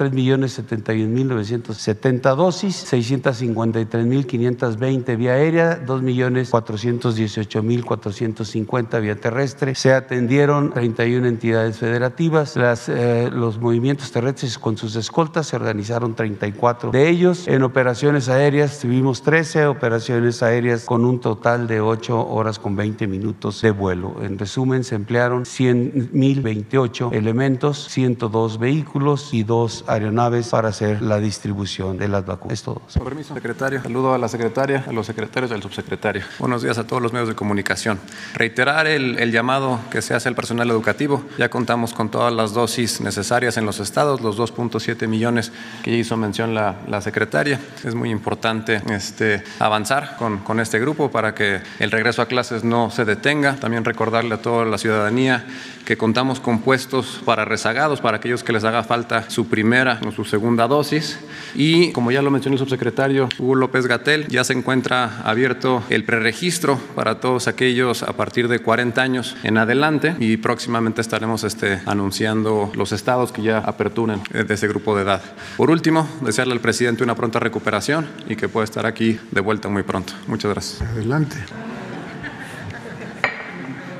3.071.970 dosis, 653.520 vía aérea, 2.418.450 vía terrestre. Se atendieron 31 entidades federativas. Las, los movimientos terrestres con sus escoltas se organizaron 34 de ellos. En operaciones aéreas tuvimos 13 operaciones aéreas con un total de 8 horas con 20 minutos de vuelo. En resumen, se emplearon 100.028 elementos, 102 vehículos y dos aeronaves para hacer la distribución de las vacunas. Es todo. Con permiso, secretario. Saludo a la secretaria, a los secretarios y al subsecretario. Buenos días a todos los medios de comunicación. Reiterar el, el llamado que se hace al personal educativo. Ya contamos con todas las dosis necesarias en los estados, los 2.7 millones que hizo mención la, la secretaria. Es muy importante este, avanzar con, con este grupo para que el regreso a clases no se detenga. También recordarle a toda la ciudadanía que contamos con puestos para rezagados, para aquellos que les haga falta su primera o su segunda dosis. Y como ya lo mencionó el subsecretario Hugo López Gatel, ya se encuentra abierto el preregistro para todos aquellos a partir de 40 años en adelante y próximamente estaremos este, anunciando los estados que ya aperturen de ese grupo de edad. Por último, desearle al presidente una pronta recuperación y que pueda estar aquí de vuelta muy pronto. Muchas gracias. Adelante.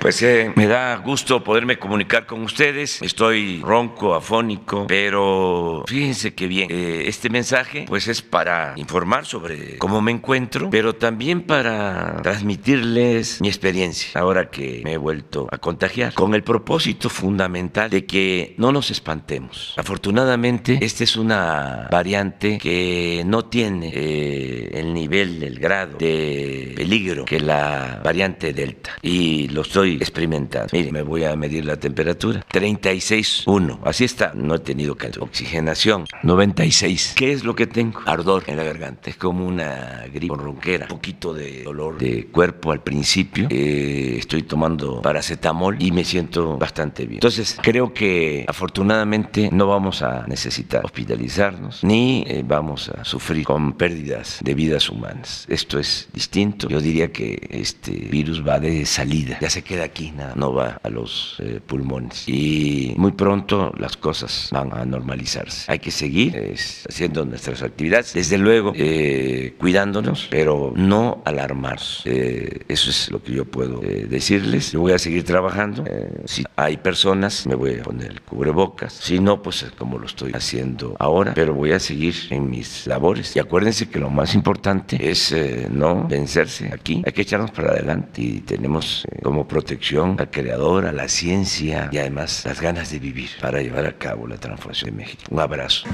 Pues eh, me da gusto poderme comunicar con ustedes. Estoy ronco, afónico, pero fíjense que bien. Eh, este mensaje pues es para informar sobre cómo me encuentro, pero también para transmitirles mi experiencia ahora que me he vuelto a contagiar, con el propósito fundamental de que no nos espantemos. Afortunadamente, esta es una variante que no tiene eh, el nivel, el grado de peligro que la variante Delta. Y lo estoy experimentando. Mire, me voy a medir la temperatura. 36.1. Así está. No he tenido calor. Oxigenación. 96. ¿Qué es lo que tengo? Ardor en la garganta. Es como una gripe ronquera. Un poquito de dolor de cuerpo al principio. Eh, estoy tomando paracetamol y me siento bastante bien. Entonces, creo que afortunadamente no vamos a necesitar hospitalizarnos ni eh, vamos a sufrir con pérdidas de vidas humanas. Esto es distinto. Yo diría que este virus va de salida. Ya se queda aquí, nada, no va a los eh, pulmones. Y muy pronto las cosas van a normalizarse. Hay que seguir haciendo nuestras actividades, desde luego eh, cuidándonos, pero no alarmarnos. Eh, eso es lo que yo puedo decirles. Yo voy a seguir trabajando. si hay personas, me voy a poner el cubrebocas. Si no, pues como lo estoy haciendo ahora, pero voy a seguir en mis labores. Y acuérdense que lo más importante es no vencerse aquí. Hay que echarnos para adelante y tenemos como protección al creador, a la ciencia y además las ganas de vivir para llevar a cabo la transformación de México. Un abrazo.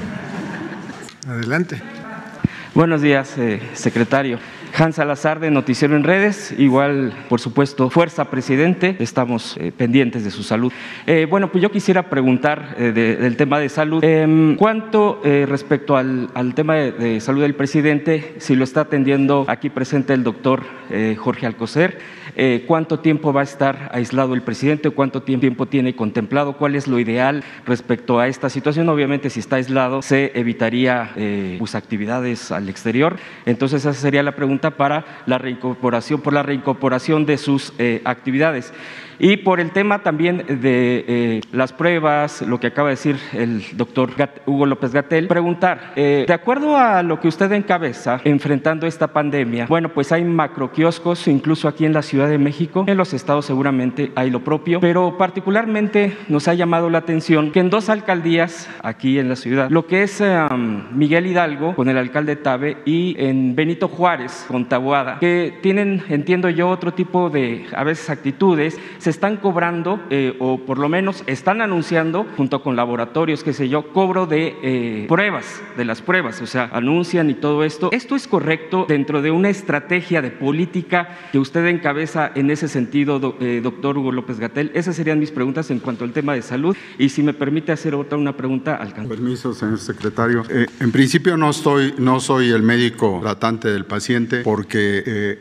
Adelante. Buenos días, eh, secretario. Hans Salazar de Noticiero en Redes, igual, por supuesto, Fuerza Presidente, estamos eh, pendientes de su salud. Eh, bueno, pues yo quisiera preguntar del tema de salud, em, ¿cuánto respecto al, tema de, salud del presidente, si lo está atendiendo aquí presente el doctor Jorge Alcocer, eh, cuánto tiempo va a estar aislado el presidente, cuánto tiempo tiene contemplado, cuál es lo ideal respecto a esta situación. Obviamente, si está aislado, se evitaría eh, sus actividades al exterior. Entonces, esa sería la pregunta. Para la reincorporación, por la reincorporación de sus eh, actividades. Y por el tema también de eh, las pruebas, lo que acaba de decir el doctor Hugo López Gatel, preguntar, eh, de acuerdo a lo que usted encabeza enfrentando esta pandemia, bueno, pues hay macroquioscos, incluso aquí en la Ciudad de México, en los estados seguramente hay lo propio, pero particularmente nos ha llamado la atención que en dos alcaldías aquí en la ciudad, lo que es Miguel Hidalgo con el alcalde Tabe y en Benito Juárez con Tabuada, que tienen, entiendo yo, otro tipo de, a veces, actitudes, se están cobrando, eh, o por lo menos están anunciando, junto con laboratorios, qué sé yo, cobro de eh, pruebas, de las pruebas, o sea, anuncian y todo esto. ¿Esto es correcto dentro de una estrategia de política que usted encabeza en ese sentido, eh, doctor Hugo López Gatel? Esas serían mis preguntas en cuanto al tema de salud. Y si me permite hacer otra una pregunta al Permiso, señor secretario. en principio no, estoy, no soy el médico tratante del paciente porque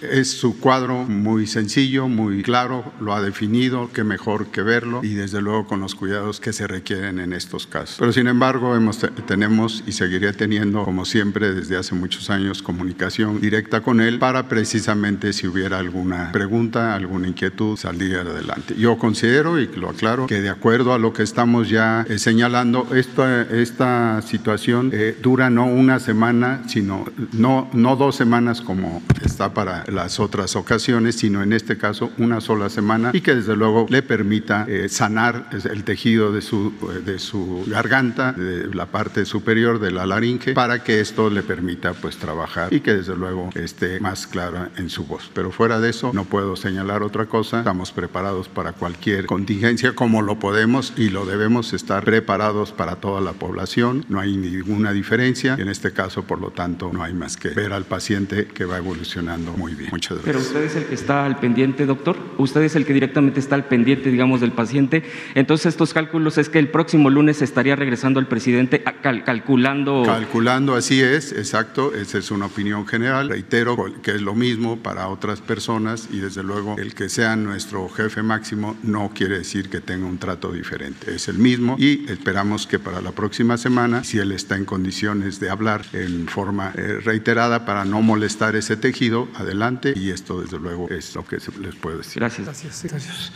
es su cuadro muy sencillo, muy claro, lo ha definido, qué mejor que verlo y desde luego con los cuidados que se requieren en estos casos. Pero sin embargo, hemos, tenemos y seguiré teniendo, como siempre, desde hace muchos años, comunicación directa con él para precisamente si hubiera alguna pregunta, alguna inquietud, salir adelante. Yo considero, y lo aclaro, que de acuerdo a lo que estamos ya eh, señalando, esta, esta situación eh, dura no una semana, sino no, no dos semanas como está para las otras ocasiones, sino en este caso una sola semana y que desde luego le permita eh, sanar el tejido de su, de su garganta, de la parte superior de la laringe, para que esto le permita pues trabajar y que desde luego esté más clara en su voz. Pero fuera de eso no puedo señalar otra cosa. Estamos preparados para cualquier contingencia como lo podemos y lo debemos estar preparados para toda la población. No hay ninguna diferencia. En este caso, por lo tanto, no hay más que ver al paciente que va evolucionando muy bien. Muchas gracias. Pero usted es el que está al pendiente, doctor. Usted es el que directamente está al pendiente, digamos, del paciente. Entonces, estos cálculos es que el próximo lunes estaría regresando el presidente calculando. Calculando, así es, exacto. Esa es una opinión general. Reitero que es lo mismo para otras personas y desde luego el que sea nuestro jefe máximo no quiere decir que tenga un trato diferente. Es el mismo y esperamos que para la próxima semana, si él está en condiciones de hablar en forma eh, reiterada para no molestar ese tejido, adelante y esto desde luego es lo que les puedo decir. Gracias. Gracias.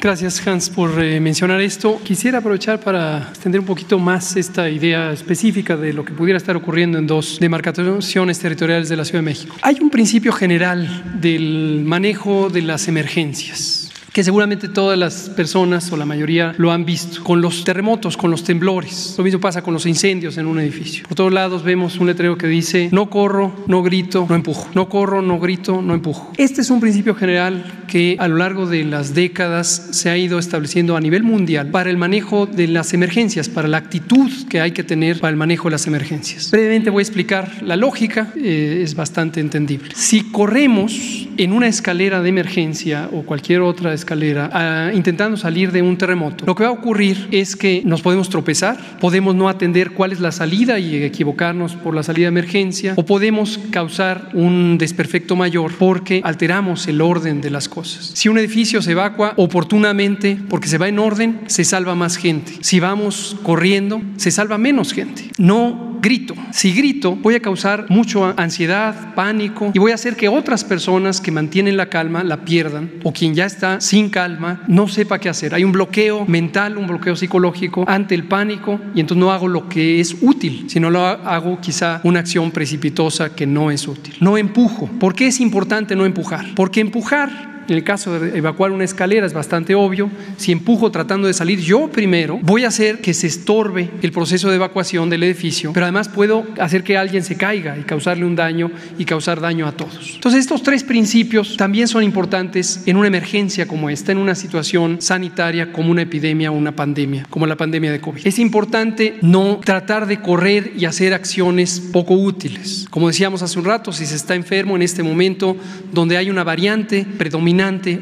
Gracias, Hans, por eh, mencionar esto. Quisiera aprovechar para extender un poquito más esta idea específica de lo que pudiera estar ocurriendo en dos demarcaciones territoriales de la Ciudad de México. Hay un principio general del manejo de las emergencias que seguramente todas las personas o la mayoría lo han visto, con los terremotos, con los temblores. Lo mismo pasa con los incendios en un edificio. Por todos lados vemos un letrero que dice, no corro, no grito, no empujo. No corro, no grito, no empujo. Este es un principio general que a lo largo de las décadas se ha ido estableciendo a nivel mundial para el manejo de las emergencias, para la actitud que hay que tener para el manejo de las emergencias. Brevemente voy a explicar la lógica, eh, es bastante entendible. Si corremos en una escalera de emergencia o cualquier otra escalera, escalera ah, intentando salir de un terremoto, lo que va a ocurrir es que nos podemos tropezar, podemos no atender cuál es la salida y equivocarnos por la salida de emergencia, o podemos causar un desperfecto mayor porque alteramos el orden de las cosas. Si un edificio se evacua oportunamente porque se va en orden, se salva más gente. Si vamos corriendo, se salva menos gente. No grito. Si grito, voy a causar mucha ansiedad, pánico y voy a hacer que otras personas que mantienen la calma la pierdan o quien ya está sin calma no sepa qué hacer. Hay un bloqueo mental, un bloqueo psicológico ante el pánico y entonces no hago lo que es útil, sino lo hago quizá una acción precipitosa que no es útil. No empujo. ¿Por qué es importante no empujar? Porque empujar en el caso de evacuar una escalera es bastante obvio. Si empujo tratando de salir yo primero, voy a hacer que se estorbe el proceso de evacuación del edificio, pero además puedo hacer que alguien se caiga y causarle un daño y causar daño a todos. Entonces estos tres principios también son importantes en una emergencia como esta, en una situación sanitaria como una epidemia o una pandemia, como la pandemia de COVID. Es importante no tratar de correr y hacer acciones poco útiles. Como decíamos hace un rato, si se está enfermo en este momento donde hay una variante predominante,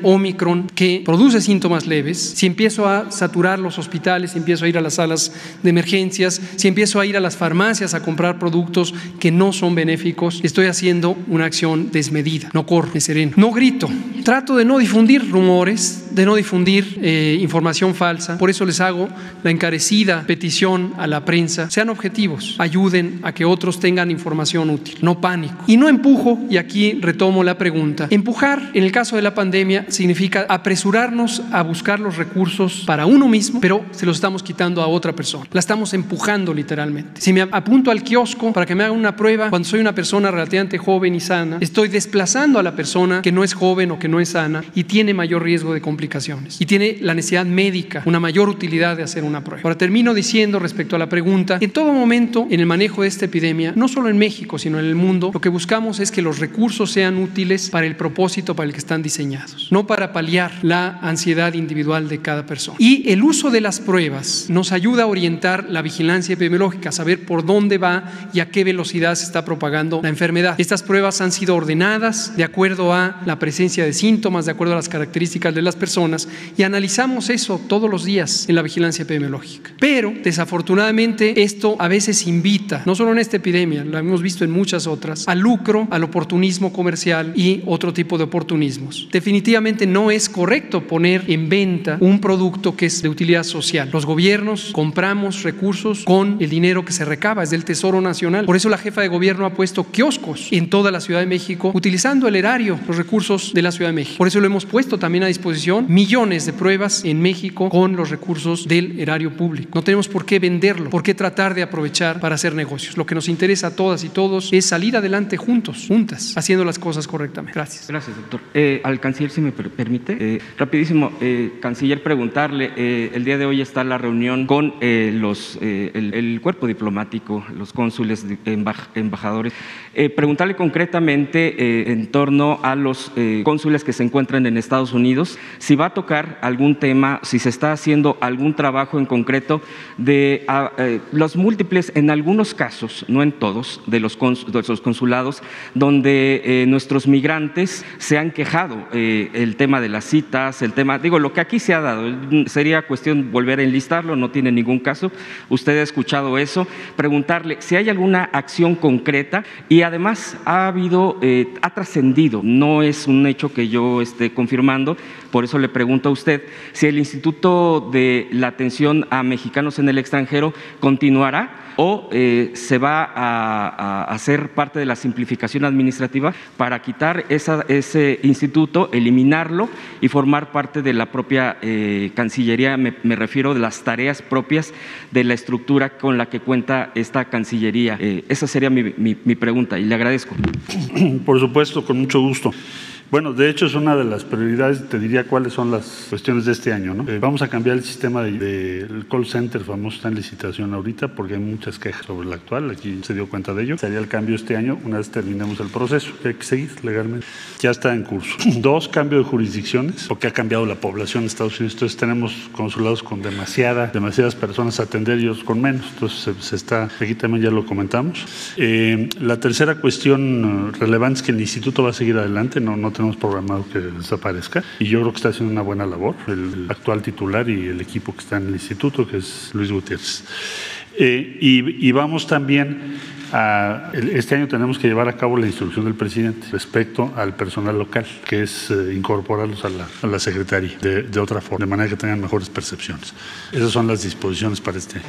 Omicron que produce síntomas leves, si empiezo a saturar los hospitales, si empiezo a ir a las salas de emergencias, si empiezo a ir a las farmacias a comprar productos que no son benéficos, estoy haciendo una acción desmedida. No corro, me sereno. No grito. trato de no difundir rumores, de no difundir eh, información falsa. Por eso les hago la encarecida petición a la prensa. Sean objetivos, ayuden a que otros tengan información útil, no pánico. Y no empujo, y aquí retomo la pregunta, empujar en el caso de la pandemia significa apresurarnos a buscar los recursos para uno mismo, pero se los estamos quitando a otra persona. La estamos empujando literalmente. Si me apunto al kiosco para que me hagan una prueba cuando soy una persona relativamente joven y sana, estoy desplazando a la persona que no es joven o que no es sana y tiene mayor riesgo de complicaciones y tiene la necesidad médica, una mayor utilidad de hacer una prueba. Ahora termino diciendo respecto a la pregunta, en todo momento en el manejo de esta epidemia, no solo en México, sino en el mundo, lo que buscamos es que los recursos sean útiles para el propósito para el que están diseñados, no para paliar la ansiedad individual de cada persona. Y el uso de las pruebas nos ayuda a orientar la vigilancia epidemiológica, saber por dónde va y a qué velocidad se está propagando la enfermedad. Estas pruebas han sido ordenadas de acuerdo a la presencia de síntomas, de acuerdo a las características de las personas y analizamos eso todos los días en la vigilancia epidemiológica. Pero desafortunadamente esto a veces invita, no solo en esta epidemia, lo hemos visto en muchas otras, al lucro, al oportunismo comercial y otro tipo de oportunismos. Definitivamente no es correcto poner en venta un producto que es de utilidad social. Los gobiernos compramos recursos con el dinero que se recaba, es del Tesoro Nacional. Por eso la jefa de gobierno ha puesto kioscos en toda la Ciudad de México utilizando el erario, los recursos de la Ciudad de México. Por eso lo hemos puesto también a disposición millones de pruebas en México con los recursos del erario público. No tenemos por qué venderlo, por qué tratar de aprovechar para hacer negocios. Lo que nos interesa a todas y todos es salir adelante juntos, juntas, haciendo las cosas correctamente. Gracias. Gracias, doctor. Eh, al canciller, si me permite, eh, rapidísimo, eh, canciller, preguntarle, el día de hoy está la reunión con los, el, el, cuerpo diplomático, los cónsules, embajadores, preguntarle concretamente en torno a los cónsules que se encuentran en Estados Unidos, si va a tocar algún tema, si se está haciendo algún trabajo en concreto de los múltiples, en algunos casos, no en todos, de los, de los consulados, donde nuestros migrantes se han quejado eh, el tema de las citas, el tema, digo, lo que aquí se ha dado, sería cuestión volver a enlistarlo, no tiene ningún caso. Usted ha escuchado eso, preguntarle si hay alguna acción concreta y además ha habido, eh, ha trascendido, no es un hecho que yo esté confirmando, por eso le pregunto a usted si el Instituto de la Atención a Mexicanos en el Extranjero continuará o eh, se va a, hacer parte de la simplificación administrativa para quitar ese instituto, eliminarlo y formar parte de la propia eh, Cancillería, me, refiero de las tareas propias de la estructura con la que cuenta esta Cancillería. Eh, esa sería mi pregunta y le agradezco. Por supuesto, con mucho gusto. Bueno, de hecho es una de las prioridades, te diría cuáles son las cuestiones de este año. ¿no? Eh, vamos a cambiar el sistema del de, call center famoso, está en licitación ahorita porque hay muchas quejas sobre el actual, aquí se dio cuenta de ello. Sería el cambio este año una vez terminemos el proceso, que hay que seguir legalmente. Ya está en curso. Dos, cambio de jurisdicciones, porque ha cambiado la población de Estados Unidos, entonces tenemos consulados con demasiada, demasiadas personas a atender y otros con menos, entonces se, está, aquí también ya lo comentamos. Eh, la tercera cuestión relevante es que el instituto va a seguir adelante, no, no tenemos programado que desaparezca y yo creo que está haciendo una buena labor el actual titular y el equipo que está en el instituto, que es Luis Gutiérrez. Eh, y, vamos también a, este año tenemos que llevar a cabo la instrucción del presidente respecto al personal local, que es eh, incorporarlos a la, a la secretaría de, de, otra forma, de manera que tengan mejores percepciones. Esas son las disposiciones para este.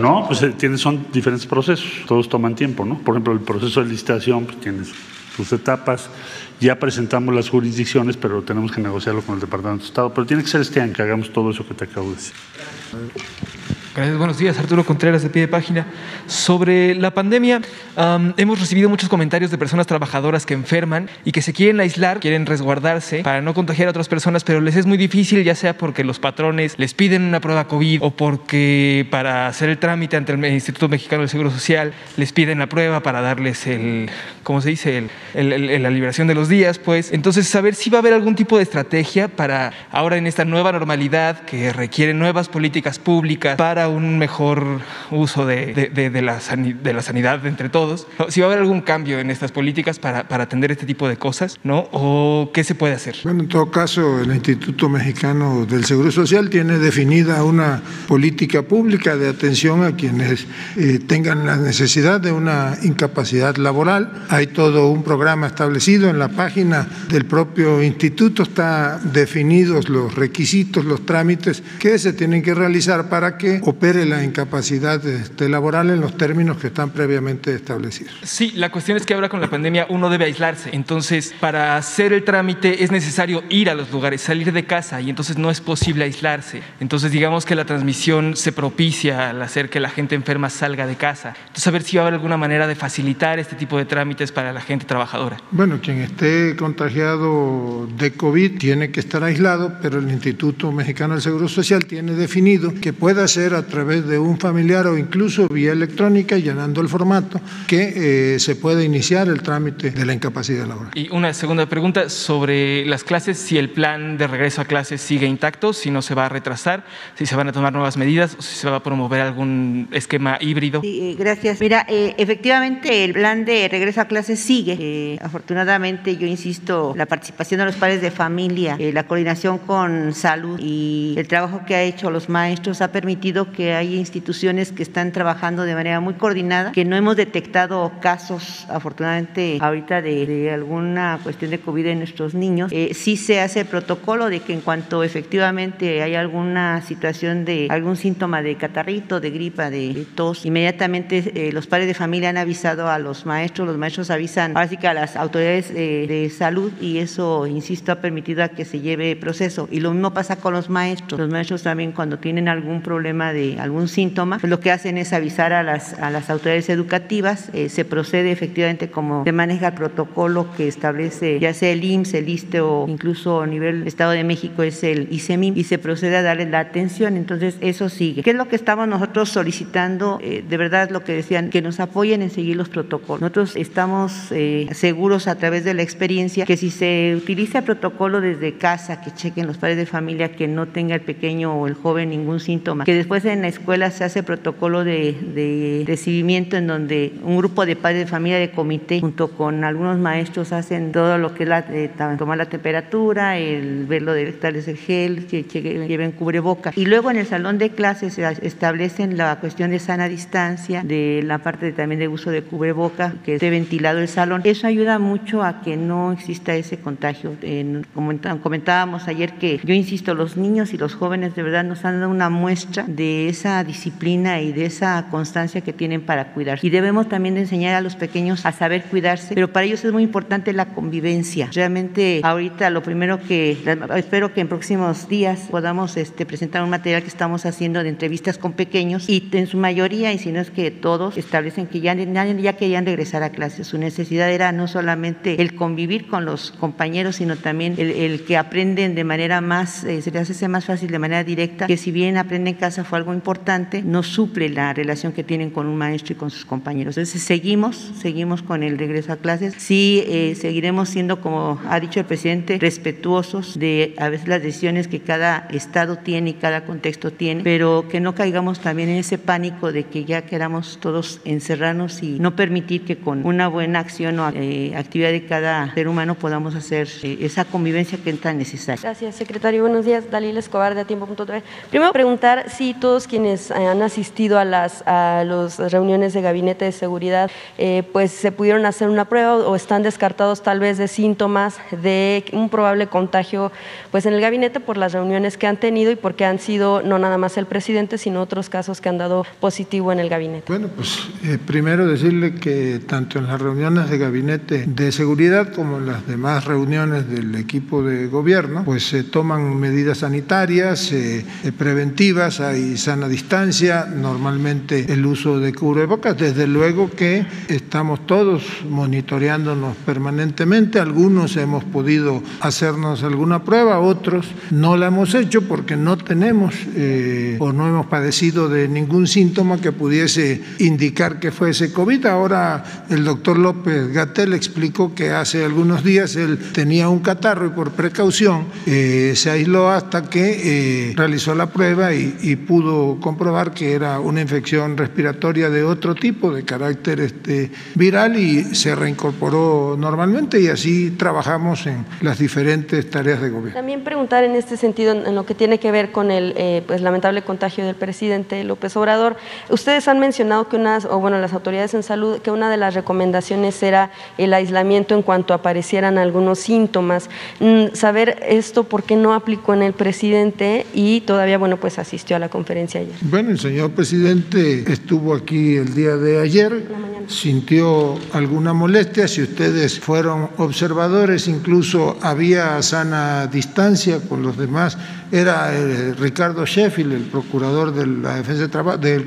No, pues eh, tiene, son diferentes procesos, todos toman tiempo, ¿no? Por ejemplo, el proceso de licitación pues, tiene sus etapas, ya presentamos las jurisdicciones, pero tenemos que negociarlo con el Departamento de Estado. Pero tiene que ser este año que hagamos todo eso que te acabo de decir. Gracias, buenos días. Arturo Contreras de pie de página. Sobre la pandemia, hemos recibido muchos comentarios de personas trabajadoras que enferman y que se quieren aislar, quieren resguardarse para no contagiar a otras personas, pero les es muy difícil, ya sea porque los patrones les piden una prueba COVID o porque para hacer el trámite ante el Instituto Mexicano del Seguro Social les piden la prueba para darles el, ¿cómo se dice?, el, la liberación de los días, pues. Entonces, saber si va a haber algún tipo de estrategia para ahora en esta nueva normalidad que requiere nuevas políticas públicas para para un mejor uso de, de, la, de la sanidad entre todos. Si va a haber algún cambio en estas políticas para, para atender este tipo de cosas, ¿no? ¿O qué se puede hacer? Bueno, en todo caso, el Instituto Mexicano del Seguro Social tiene definida una política pública de atención a quienes eh, tengan la necesidad de una incapacidad laboral. Hay todo un programa establecido en la página del propio instituto, está definidos los requisitos, los trámites que se tienen que realizar para que opere la incapacidad este, laboral en los términos que están previamente establecidos. Sí, la cuestión es que ahora con la pandemia uno debe aislarse. Entonces, para hacer el trámite es necesario ir a los lugares, salir de casa y entonces no es posible aislarse. Entonces, digamos que la transmisión se propicia al hacer que la gente enferma salga de casa. Entonces, a ver si va a haber alguna manera de facilitar este tipo de trámites para la gente trabajadora. Bueno, quien esté contagiado de COVID tiene que estar aislado, pero el Instituto Mexicano del Seguro Social tiene definido que puede hacer a través de un familiar o incluso vía electrónica, llenando el formato, que eh, se puede iniciar el trámite de la incapacidad laboral. Y una segunda pregunta sobre las clases, si el plan de regreso a clases sigue intacto, si no se va a retrasar, si se van a tomar nuevas medidas o si se va a promover algún esquema híbrido. Sí, eh, gracias. Mira, eh, efectivamente el plan de regreso a clases sigue. afortunadamente, yo insisto, la participación de los padres de familia, la coordinación con salud y el trabajo que ha hecho los maestros ha permitido que hay instituciones que están trabajando de manera muy coordinada, que no hemos detectado casos, afortunadamente, ahorita de, alguna cuestión de COVID en nuestros niños. Eh, sí se hace el protocolo de que en cuanto efectivamente hay alguna situación de algún síntoma de catarrito, de gripa, de, tos, inmediatamente eh, los padres de familia han avisado a los maestros, los maestros avisan ahora sí que a las autoridades eh, de salud y eso, insisto, ha permitido a que se lleve proceso. Y lo mismo pasa con los maestros. Los maestros también cuando tienen algún problema de algún síntoma, pues lo que hacen es avisar a las, a las autoridades educativas, eh, se procede efectivamente como se maneja el protocolo que establece ya sea el IMSS, el ISTE o incluso a nivel Estado de México es el ICEMIM y se procede a darle la atención. Entonces eso sigue. ¿Qué es lo que estamos nosotros solicitando? Eh, de verdad lo que decían, que nos apoyen en seguir los protocolos. Nosotros estamos eh, seguros a través de la experiencia que si se utiliza el protocolo desde casa, que chequen los padres de familia que no tenga el pequeño o el joven ningún síntoma, que después en la escuela se hace protocolo de, de recibimiento en donde un grupo de padres de familia de comité junto con algunos maestros hacen todo lo que es la, eh, tomar la temperatura, el verlo de el gel, que, lleven cubreboca. Y luego en el salón de clases se establecen la cuestión de sana distancia, de la parte también de uso de cubreboca, que esté ventilado el salón. Eso ayuda mucho a que no exista ese contagio. como comentábamos ayer que yo insisto, los niños y los jóvenes de verdad nos han dado una muestra de esa disciplina y de esa constancia que tienen para cuidarse. Y debemos también enseñar a los pequeños a saber cuidarse, pero para ellos es muy importante la convivencia. Realmente ahorita lo primero que espero que en próximos días podamos este, presentar un material que estamos haciendo de entrevistas con pequeños y en su mayoría, y si no es que todos, establecen que ya, ya querían regresar a clases. Su necesidad era no solamente el convivir con los compañeros, sino también el, que aprenden de manera más, eh, se les hace más fácil de manera directa, que si bien aprenden en casa fue algo importante, no suple la relación que tienen con un maestro y con sus compañeros. Entonces seguimos, seguimos con el regreso a clases. Sí, eh, seguiremos siendo, como ha dicho el presidente, respetuosos de a veces las decisiones que cada estado tiene y cada contexto tiene, pero que no caigamos también en ese pánico de que ya queramos todos encerrarnos y no permitir que con una buena acción o eh, actividad de cada ser humano podamos hacer eh, esa convivencia que es tan necesaria. Gracias, secretario. Buenos días, Dalila Escobar de Atiempo.tv. Primero preguntar si todos quienes han asistido a las a las reuniones de gabinete de seguridad, eh, pues se pudieron hacer una prueba o están descartados tal vez de síntomas de un probable contagio pues en el gabinete por las reuniones que han tenido y porque han sido no nada más el presidente, sino otros casos que han dado positivo en el gabinete. Bueno, pues eh, primero decirle que tanto en las reuniones de gabinete de seguridad como en las demás reuniones del equipo de gobierno, pues se toman medidas sanitarias eh, preventivas, hay sana distancia, normalmente el uso de cubrebocas, desde luego que estamos todos monitoreándonos permanentemente, algunos hemos podido hacernos alguna prueba, otros no la hemos hecho porque no tenemos eh, o no hemos padecido de ningún síntoma que pudiese indicar que fuese COVID. Ahora el doctor López Gatel explicó que hace algunos días él tenía un catarro y por precaución eh, se aisló hasta que eh, realizó la prueba y, y pudo comprobar que era una infección respiratoria de otro tipo, de carácter este, viral, y se reincorporó normalmente y así trabajamos en las diferentes tareas de gobierno. También preguntar en este sentido, en lo que tiene que ver con el eh, pues, lamentable contagio del presidente López Obrador. Ustedes han mencionado que unas, o bueno, las autoridades en salud, que una de las recomendaciones era el aislamiento en cuanto aparecieran algunos síntomas. Mm, saber esto por qué no aplicó en el presidente y todavía, bueno, pues asistió a la conferencia ayer. Bueno, el señor presidente estuvo aquí el día de ayer, sintió alguna molestia, si ustedes fueron observadores, incluso había sana distancia con los demás era eh, Ricardo Sheffield, el procurador de la defensa del,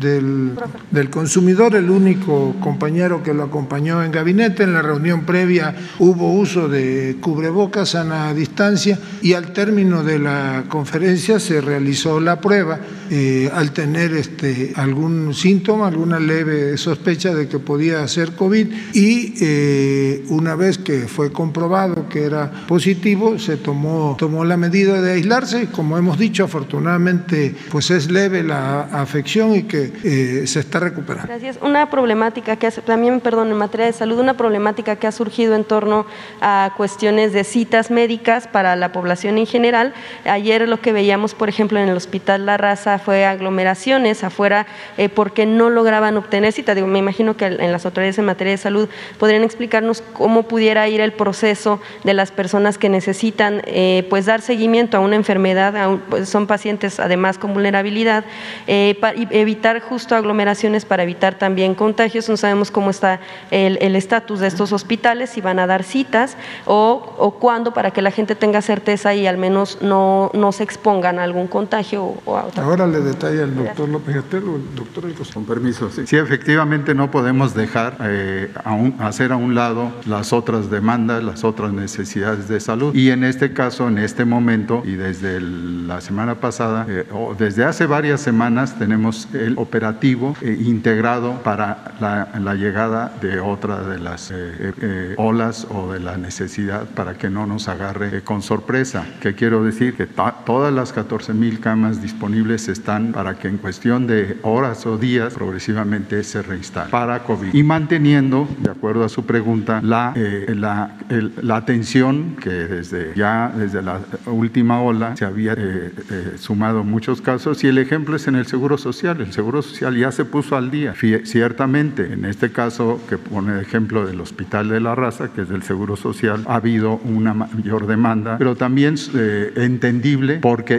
del, del, consumidor, el único compañero que lo acompañó en gabinete. En la reunión previa hubo uso de cubrebocas a la distancia y al término de la conferencia se realizó la prueba. Eh, al tener este, algún síntoma, alguna leve sospecha de que podía ser COVID y eh, una vez que fue comprobado que era positivo, se tomó, tomó la medida de aislar como hemos dicho, afortunadamente pues es leve la afección y que eh, se está recuperando. Gracias. Una problemática que también, perdón, en materia de salud, una problemática que ha surgido en torno a cuestiones de citas médicas para la población en general. Ayer lo que veíamos, por ejemplo, en el Hospital La Raza fue aglomeraciones afuera eh, porque no lograban obtener cita. Digo, me imagino que en las autoridades en materia de salud podrían explicarnos cómo pudiera ir el proceso de las personas que necesitan eh, pues dar seguimiento a una enfermedad enfermedad, pues, son pacientes además con vulnerabilidad, eh, para evitar justo aglomeraciones para evitar también contagios. No sabemos cómo está el estatus de estos hospitales, si van a dar citas o, o cuándo para que la gente tenga certeza y al menos no, no se expongan a algún contagio. O a Ahora le detalla el doctor López Gatelo, el doctor El Con permiso, sí. sí. efectivamente no podemos dejar eh, hacer a un lado las otras demandas, las otras necesidades de salud. Y en este caso, en este momento y desde desde la semana pasada, eh, o desde hace varias semanas, tenemos el operativo eh, integrado para la, llegada de otra de las eh, olas o de la necesidad para que no nos agarre con sorpresa. ¿Qué quiero decir? Que todas las 14 mil camas disponibles están para que en cuestión de horas o días progresivamente se reinstale para COVID. Y manteniendo, de acuerdo a su pregunta, la, la, la atención que desde ya, desde la última ola, se había eh, eh, sumado muchos casos y el ejemplo es en el Seguro Social. El Seguro Social ya se puso al día. Ciertamente, en este caso que pone ejemplo del Hospital de la Raza, que es del Seguro Social, ha habido una mayor demanda, pero también eh, entendible porque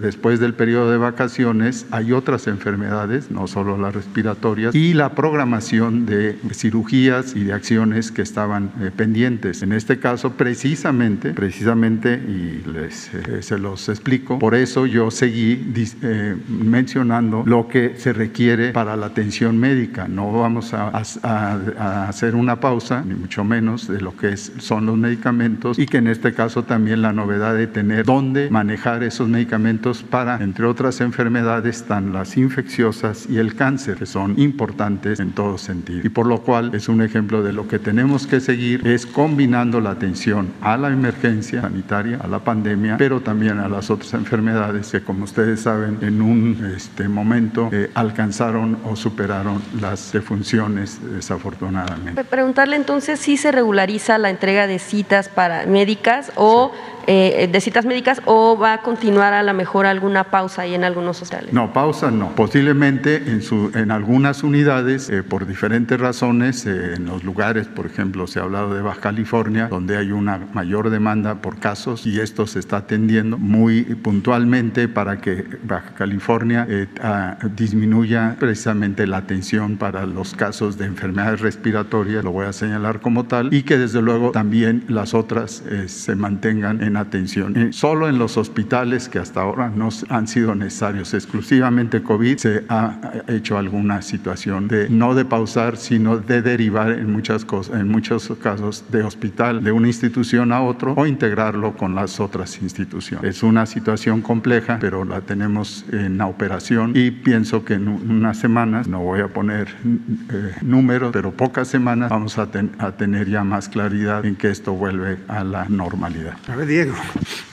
después del periodo de vacaciones hay otras enfermedades, no solo las respiratorias, y la programación de cirugías y de acciones que estaban pendientes. En este caso, precisamente, precisamente, y les se los explico. Por eso yo seguí eh, mencionando lo que se requiere para la atención médica. No vamos a, hacer una pausa, ni mucho menos, de lo que son los medicamentos y que en este caso también la novedad de tener dónde manejar esos medicamentos para, entre otras enfermedades, están las infecciosas y el cáncer, que son importantes en todo sentido. Y por lo cual es un ejemplo de lo que tenemos que seguir, es combinando la atención a la emergencia sanitaria, a la pandemia, pero también a las otras enfermedades que, como ustedes saben, en un este, momento eh, alcanzaron o superaron las defunciones desafortunadamente. Preguntarle entonces si se regulariza la entrega de citas para médicas o eh, de citas médicas o va a continuar a lo mejor alguna pausa ahí en algunos hospitales? No, pausa no. Posiblemente en, su, en algunas unidades, eh, por diferentes razones, eh, en los lugares, por ejemplo, se ha hablado de Baja California, donde hay una mayor demanda por casos y esto se está atendiendo muy puntualmente para que Baja California disminuya precisamente la atención para los casos de enfermedades respiratorias, lo voy a señalar como tal, y que desde luego también las otras se mantengan en atención. Eh, solo en los hospitales que hasta ahora no han sido necesarios, exclusivamente COVID, se ha hecho alguna situación de no de pausar, sino de derivar en, muchas cosas, en muchos casos de hospital de una institución a otro o integrarlo con las otras instituciones. Es una situación compleja, pero la tenemos en la operación y pienso que en unas semanas, no voy a poner eh, números, pero pocas semanas vamos a, a, tener ya más claridad en que esto vuelve a la normalidad. A ver, Diego.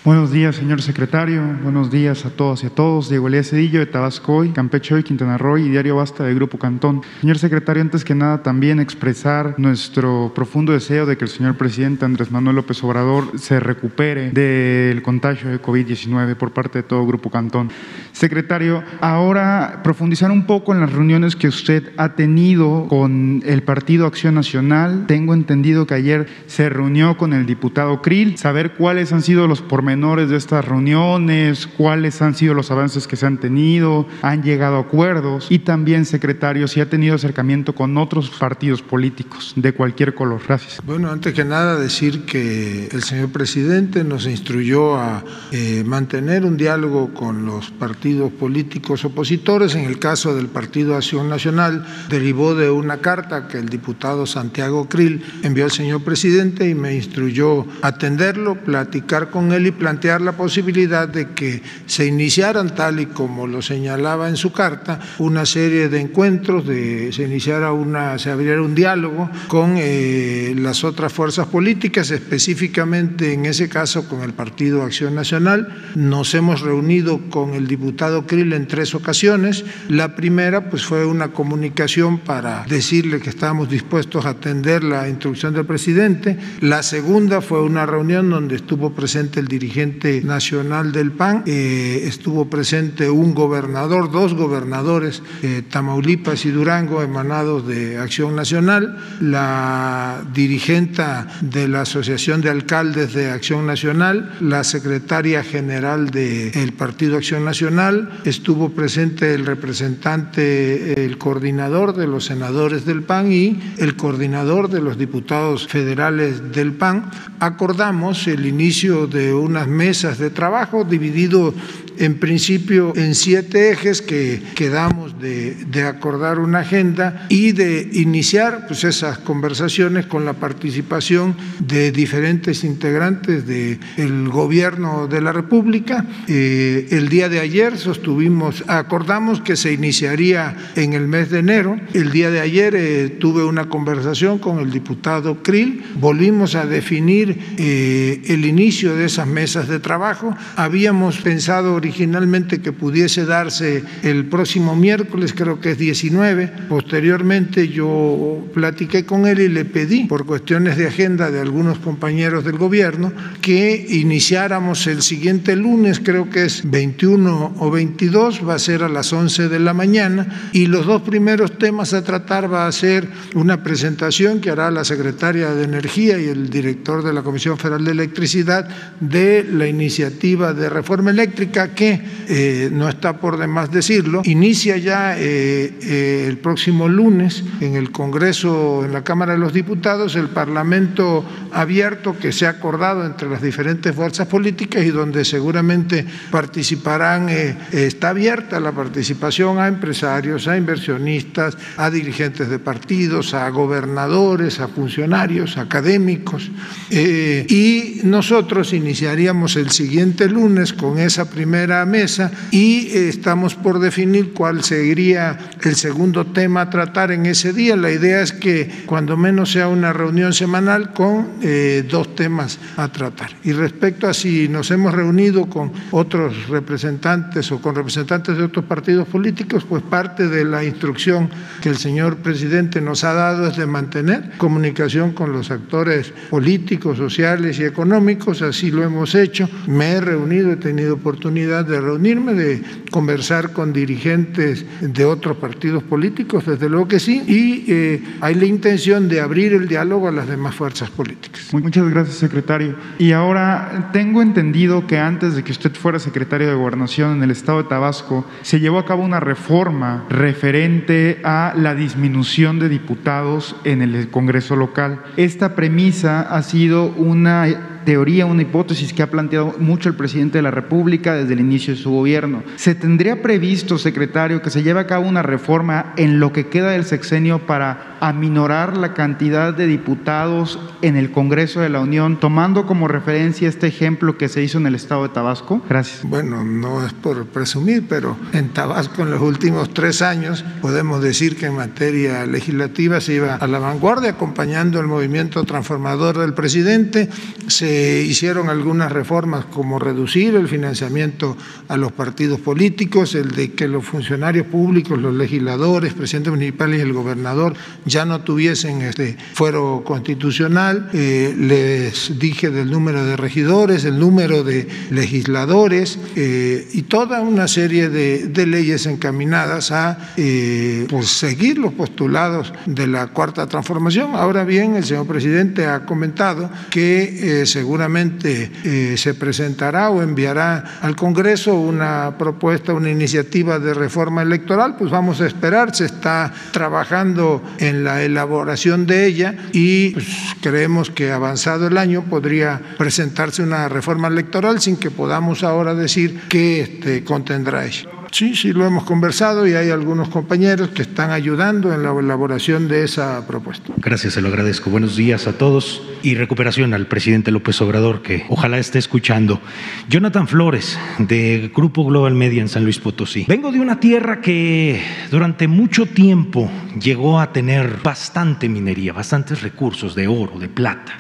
Buenos días, señor secretario. Buenos días a todos y a todos. Diego Elías Cedillo de Tabasco hoy, Campeche hoy, Quintana Roo y Diario Basta de Grupo Cantón. Señor secretario, antes que nada también expresar nuestro profundo deseo de que el señor presidente Andrés Manuel López Obrador se recupere del contagio de COVID-19 por parte de todo Grupo Cantón. Secretario, ahora profundizar un poco en las reuniones que usted ha tenido con el Partido Acción Nacional. Tengo entendido que ayer se reunió con el diputado Krill, saber cuáles han sido los pormenores de estas reuniones, cuáles han sido los avances que se han tenido, han llegado a acuerdos y también, secretario, si ha tenido acercamiento con otros partidos políticos de cualquier color. Gracias. Bueno, antes que nada decir que el señor presidente nos instruyó a eh, mantener un diálogo con los partidos políticos opositores. En el caso del Partido Acción Nacional, derivó de una carta que el diputado Santiago Krill envió al señor presidente y me instruyó atenderlo, platicar con él y plantear la posibilidad de que se iniciaran, tal y como lo señalaba en su carta, una serie de encuentros, de, se iniciara una, se abriera un diálogo con eh, las otras fuerzas políticas, específicamente en ese caso con el Partido Acción Nacional. Nos hemos reunido con el diputado Krill en tres ocasiones. La primera pues fue una comunicación para decirle que estábamos dispuestos a atender la instrucción del presidente. La segunda fue una reunión donde estuvo presente el dirigente nacional del PAN, eh, estuvo presente un gobernador, dos gobernadores, Tamaulipas y Durango, emanados de Acción Nacional, la dirigenta de la Asociación de Alcaldes de Acción Nacional, la secretaria general del Partido Acción Nacional, estuvo presente el representante, el coordinador de los senadores del PAN y el coordinador de los diputados federales del PAN. Acordamos el inicio de unas mesas de trabajo dividido en principio en siete ejes que quedamos de, acordar una agenda y de iniciar pues, esas conversaciones con la participación de diferentes integrantes del el gobierno de la República. Eh, el día de ayer sostuvimos, acordamos que se iniciaría en el mes de enero. El día de ayer eh, tuve una conversación con el diputado Krill, volvimos a definir eh, el inicio de esas mesas de trabajo. Habíamos pensado originalmente que pudiese darse el próximo miércoles, creo que es 19. Posteriormente yo platiqué con él y le pedí, por cuestiones de agenda de algunos compañeros del gobierno, que iniciáramos el siguiente lunes, creo que es 21 o 22, va a ser a las 11 de la mañana, y los dos primeros temas a tratar va a ser una presentación que hará la secretaria de Energía y el director de la Comisión Federal de Electricidad de la iniciativa de reforma eléctrica que, eh, no está por demás decirlo, inicia ya eh, eh, el próximo lunes en el Congreso, en la Cámara de los Diputados, el Parlamento abierto que se ha acordado entre las diferentes fuerzas políticas y donde seguramente participarán, está abierta la participación a empresarios, a inversionistas, a dirigentes de partidos, a gobernadores, a funcionarios, académicos. y nosotros iniciaríamos el siguiente lunes con esa primera mesa y estamos por definir cuál sería el segundo tema a tratar en ese día. La idea es que cuando menos sea una reunión semanal con eh, dos temas a tratar. Y respecto a si nos hemos reunido con otros representantes o con representantes de otros partidos políticos, pues parte de la instrucción que el señor presidente nos ha dado es de mantener comunicación con los actores políticos, sociales y económicos. Así lo hemos hecho. Me he reunido, he tenido oportunidad de reunirme, de conversar con dirigentes de otros partidos políticos, desde luego que sí, y eh, hay la intención de abrir el diálogo a las demás fuerzas políticas. Muchas gracias, secretario. Y ahora tengo entendido que antes de que usted fuera secretario de Gobernación en el estado de Tabasco, se llevó a cabo una reforma referente a la disminución de diputados en el Congreso local. Esta premisa ha sido una teoría, una hipótesis que ha planteado mucho el presidente de la República desde el inicio de su gobierno. ¿Se tendría previsto, secretario, que se lleve a cabo una reforma en lo que queda del sexenio para aminorar la cantidad de diputados en el Congreso de la Unión, tomando como referencia este ejemplo que se hizo en el estado de Tabasco? Gracias. Bueno, no es por presumir, pero en Tabasco en los últimos tres años podemos decir que en materia legislativa se iba a la vanguardia acompañando el movimiento transformador del presidente. Se hicieron algunas reformas como reducir el financiamiento a los partidos políticos, el de que los funcionarios públicos, los legisladores, presidentes municipales y el gobernador no tuviesen este fuero constitucional. Eh, les dije del número de regidores, el número de legisladores eh, y toda una serie de, leyes encaminadas a eh, pues seguir los postulados de la cuarta transformación. Ahora bien, el señor presidente ha comentado que eh, seguramente se presentará o enviará al Congreso una propuesta, una iniciativa de reforma electoral, pues vamos a esperar, se está trabajando en la elaboración de ella y pues, creemos que avanzado el año podría presentarse una reforma electoral sin que podamos ahora decir qué este, contendrá ella. Sí, sí, lo hemos conversado y hay algunos compañeros que están ayudando en la elaboración de esa propuesta. Gracias, se lo agradezco. Buenos días a todos y recuperación al presidente López Obrador, que ojalá esté escuchando. Jonathan Flores, de Grupo Global Media en San Luis Potosí. Vengo de una tierra que durante mucho tiempo llegó a tener bastante minería, bastantes recursos de oro, de plata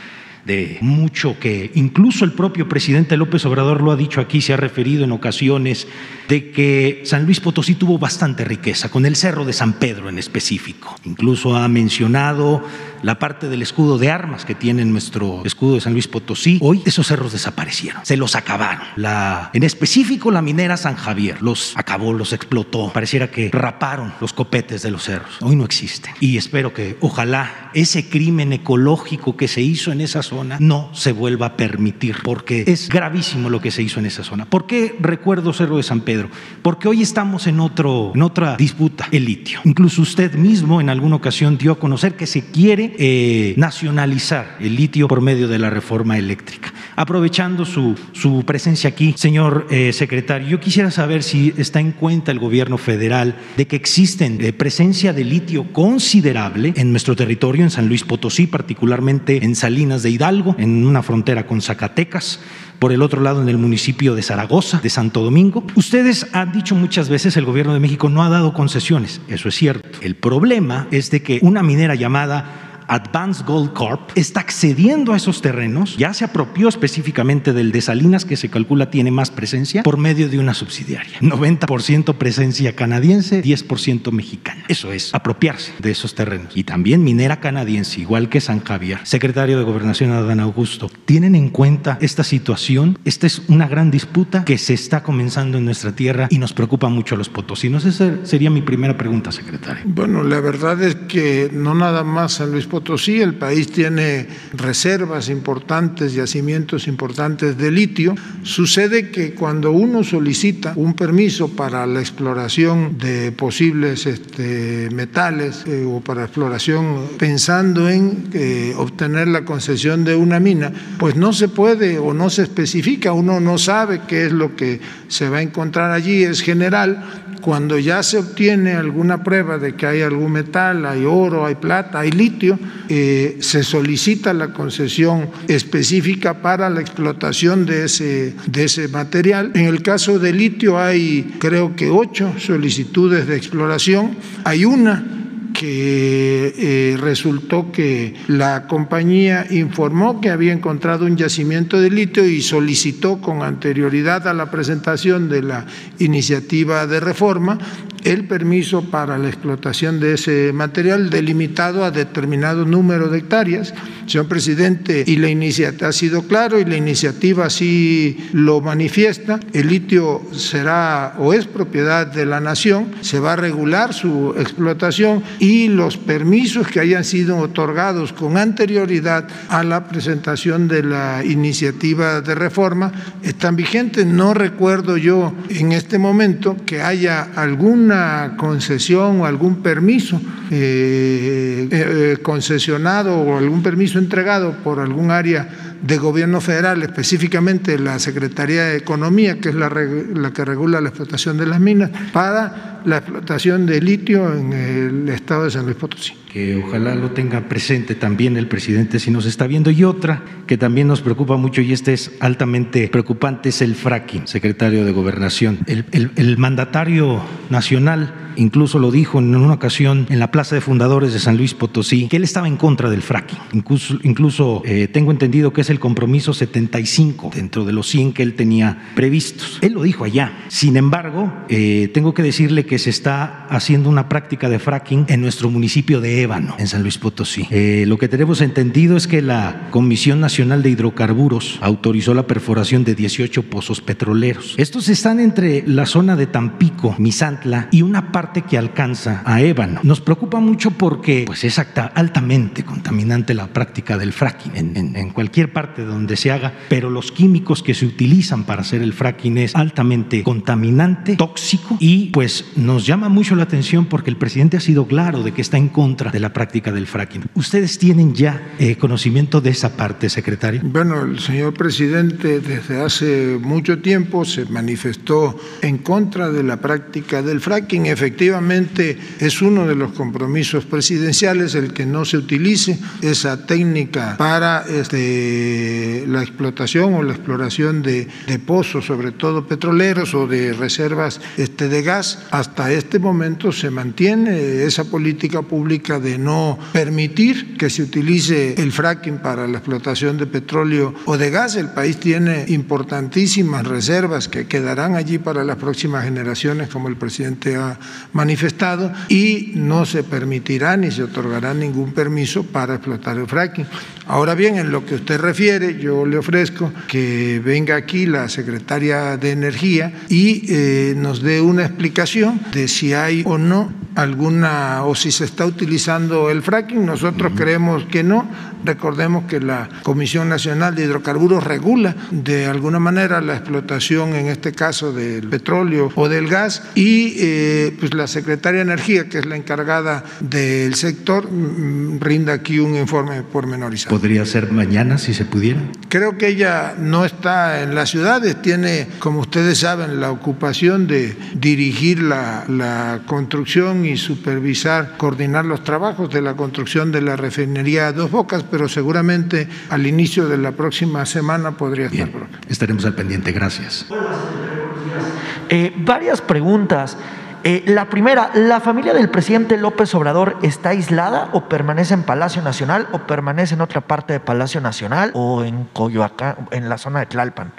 de mucho que incluso el propio presidente López Obrador lo ha dicho aquí, se ha referido en ocasiones de que San Luis Potosí tuvo bastante riqueza, con el Cerro de San Pedro en específico. Incluso ha mencionado la parte del escudo de armas que tiene nuestro escudo de San Luis Potosí. Hoy esos cerros desaparecieron, se los acabaron. En específico la minera San Javier los acabó, los explotó. Pareciera que raparon los copetes de los cerros. Hoy no existen. Y espero que ojalá ese crimen ecológico que se hizo en esa zona no se vuelva a permitir, porque es gravísimo lo que se hizo en esa zona. ¿Por qué recuerdo Cerro de San Pedro? Porque hoy estamos en, otro, en otra disputa, el litio. Incluso usted mismo en alguna ocasión dio a conocer que se quiere eh, nacionalizar el litio por medio de la reforma eléctrica. Aprovechando su, su presencia aquí, señor eh, secretario, yo quisiera saber si está en cuenta el gobierno federal de que existen eh, presencia de litio considerable en nuestro territorio, en San Luis Potosí, particularmente en Salinas de Hidalgo, en una frontera con Zacatecas por el otro lado en el municipio de Zaragoza, de Santo Domingo. Ustedes han dicho muchas veces el gobierno de México no ha dado concesiones, eso es cierto. El problema es de que una minera llamada Advanced Gold Corp está accediendo a esos terrenos, ya se apropió específicamente del de Salinas, que se calcula tiene más presencia, por medio de una subsidiaria. 90% presencia canadiense, 10% mexicana. Eso es apropiarse de esos terrenos. Y también minera canadiense, igual que San Javier. Secretario de Gobernación Adán Augusto, ¿tienen en cuenta esta situación? Esta es una gran disputa que se está comenzando en nuestra tierra y nos preocupa mucho a los potosinos. Esa sería mi primera pregunta, secretario. Bueno, la verdad es que no nada más San Luis Potosí, el país tiene reservas importantes, yacimientos importantes de litio. Sucede que cuando uno solicita un permiso para la exploración de posibles este, metales eh, o para exploración pensando en eh, obtener la concesión de una mina, pues no se puede o no se especifica, uno no sabe qué es lo que se va a encontrar allí, es general. Cuando ya se obtiene alguna prueba de que hay algún metal, hay oro, hay plata, hay litio, eh, se solicita la concesión específica para la explotación de ese, de ese material. En el caso de litio hay creo que ocho solicitudes de exploración, hay una que eh, resultó que la compañía informó que había encontrado un yacimiento de litio y solicitó con anterioridad a la presentación de la iniciativa de reforma el permiso para la explotación de ese material delimitado a determinado número de hectáreas. Señor presidente, y la iniciativa ha sido claro y la iniciativa así lo manifiesta. El litio será o es propiedad de la nación, se va a regular su explotación y los permisos que hayan sido otorgados con anterioridad a la presentación de la iniciativa de reforma están vigentes. No recuerdo yo en este momento que haya alguna concesión o algún permiso eh, eh, concesionado o algún permiso entregado por algún área de gobierno federal, específicamente la Secretaría de Economía, que es la, la que regula la explotación de las minas, para la explotación de litio en el estado de San Luis Potosí que ojalá lo tenga presente también el presidente si nos está viendo. Y otra que también nos preocupa mucho y este es altamente preocupante es el fracking, secretario de Gobernación. El, el, el mandatario nacional incluso lo dijo en una ocasión en la Plaza de Fundadores de San Luis Potosí, que él estaba en contra del fracking. Incluso, incluso eh, tengo entendido que es el compromiso 75 dentro de los 100 que él tenía previstos. Él lo dijo allá. Sin embargo, eh, tengo que decirle que se está haciendo una práctica de fracking en nuestro municipio de Ébano, en San Luis Potosí. Eh, lo que tenemos entendido es que la Comisión Nacional de Hidrocarburos autorizó la perforación de 18 pozos petroleros. Estos están entre la zona de Tampico, Misantla y una parte que alcanza a ébano. Nos preocupa mucho porque pues, es altamente contaminante la práctica del fracking en, en, en, cualquier parte donde se haga, pero los químicos que se utilizan para hacer el fracking es altamente contaminante, tóxico y pues nos llama mucho la atención porque el presidente ha sido claro de que está en contra de la práctica del fracking. ¿Ustedes tienen ya eh, conocimiento de esa parte, secretario? Bueno, el señor presidente desde hace mucho tiempo se manifestó en contra de la práctica del fracking. Efectivamente, es uno de los compromisos presidenciales el que no se utilice esa técnica para este, la explotación o la exploración de, de, pozos, sobre todo petroleros o de reservas este, de gas. Hasta este momento se mantiene esa política pública de no permitir que se utilice el fracking para la explotación de petróleo o de gas. El país tiene importantísimas reservas que quedarán allí para las próximas generaciones, como el presidente ha manifestado y no se permitirá ni se otorgará ningún permiso para explotar el fracking. Ahora bien, en lo que usted refiere, yo le ofrezco que venga aquí la secretaria de Energía y eh, nos dé una explicación de si hay o no alguna o si se está utilizando el fracking. Nosotros uh -huh. creemos que no. Recordemos que la Comisión Nacional de Hidrocarburos regula de alguna manera la explotación, en este caso del petróleo o del gas, y eh, pues la Secretaria de Energía, que es la encargada del sector, rinda aquí un informe pormenorizado. ¿Podría ser mañana si se pudiera? Creo que ella no está en las ciudades, tiene, como ustedes saben, la ocupación de dirigir la, la construcción y supervisar, coordinar los trabajos de la construcción de la refinería Dos Bocas, pero seguramente al inicio de la próxima semana podría Bien, estar por acá. Estaremos al pendiente, gracias. Eh, varias preguntas. Eh, la primera, ¿la familia del presidente López Obrador está aislada o permanece en Palacio Nacional o permanece en otra parte de Palacio Nacional o en Coyoacán, en la zona de Tlalpan?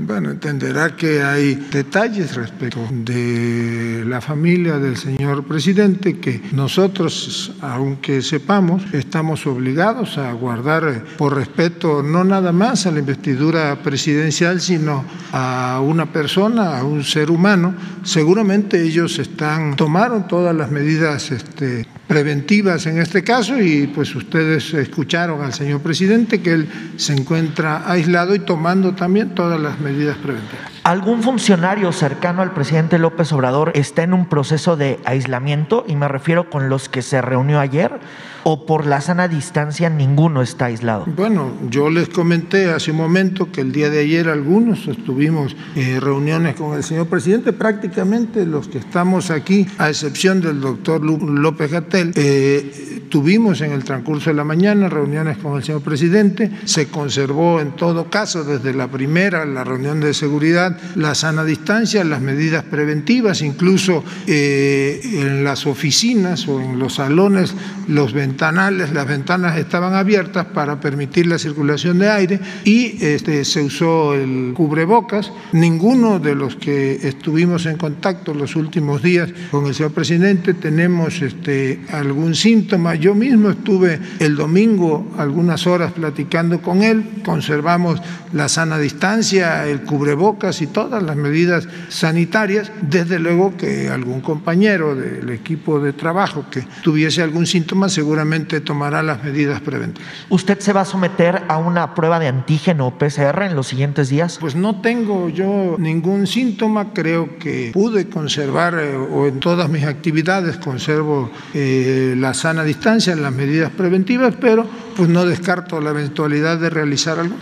Bueno, entenderá que hay detalles respecto de la familia del señor presidente que nosotros, aunque sepamos, estamos obligados a guardar por respeto no nada más a la investidura presidencial, sino a una persona, a un ser humano. Seguramente ellos están, tomaron todas las medidas este, preventivas en este caso y pues ustedes escucharon al señor presidente que él se encuentra aislado y tomando también todas las medidas preventivas. ¿Algún funcionario cercano al presidente López Obrador está en un proceso de aislamiento? Y me refiero con los que se reunió ayer. ¿O por la sana distancia ninguno está aislado? Bueno, yo les comenté hace un momento que el día de ayer algunos estuvimos eh, reuniones con el señor presidente. Prácticamente los que estamos aquí, a excepción del doctor López Gatel, eh, tuvimos en el transcurso de la mañana reuniones con el señor presidente. Se conservó en todo caso desde la primera, la reunión de seguridad, la sana distancia, las medidas preventivas, incluso eh, en las oficinas o en los salones, los ventanales, las ventanas estaban abiertas para permitir la circulación de aire y este, se usó el cubrebocas. Ninguno de los que estuvimos en contacto los últimos días con el señor presidente tenemos este, algún síntoma. Yo mismo estuve el domingo algunas horas platicando con él, conservamos la sana distancia, el cubrebocas y todas las medidas sanitarias. Desde luego que algún compañero del equipo de trabajo que tuviese algún síntoma seguramente tomará las medidas preventivas. ¿Usted se va a someter a una prueba de antígeno o PCR en los siguientes días? Pues no tengo yo ningún síntoma, creo que pude conservar eh, o en todas mis actividades conservo eh, la sana distancia distancia, las medidas preventivas, pero pues no descarto la eventualidad de realizar algo.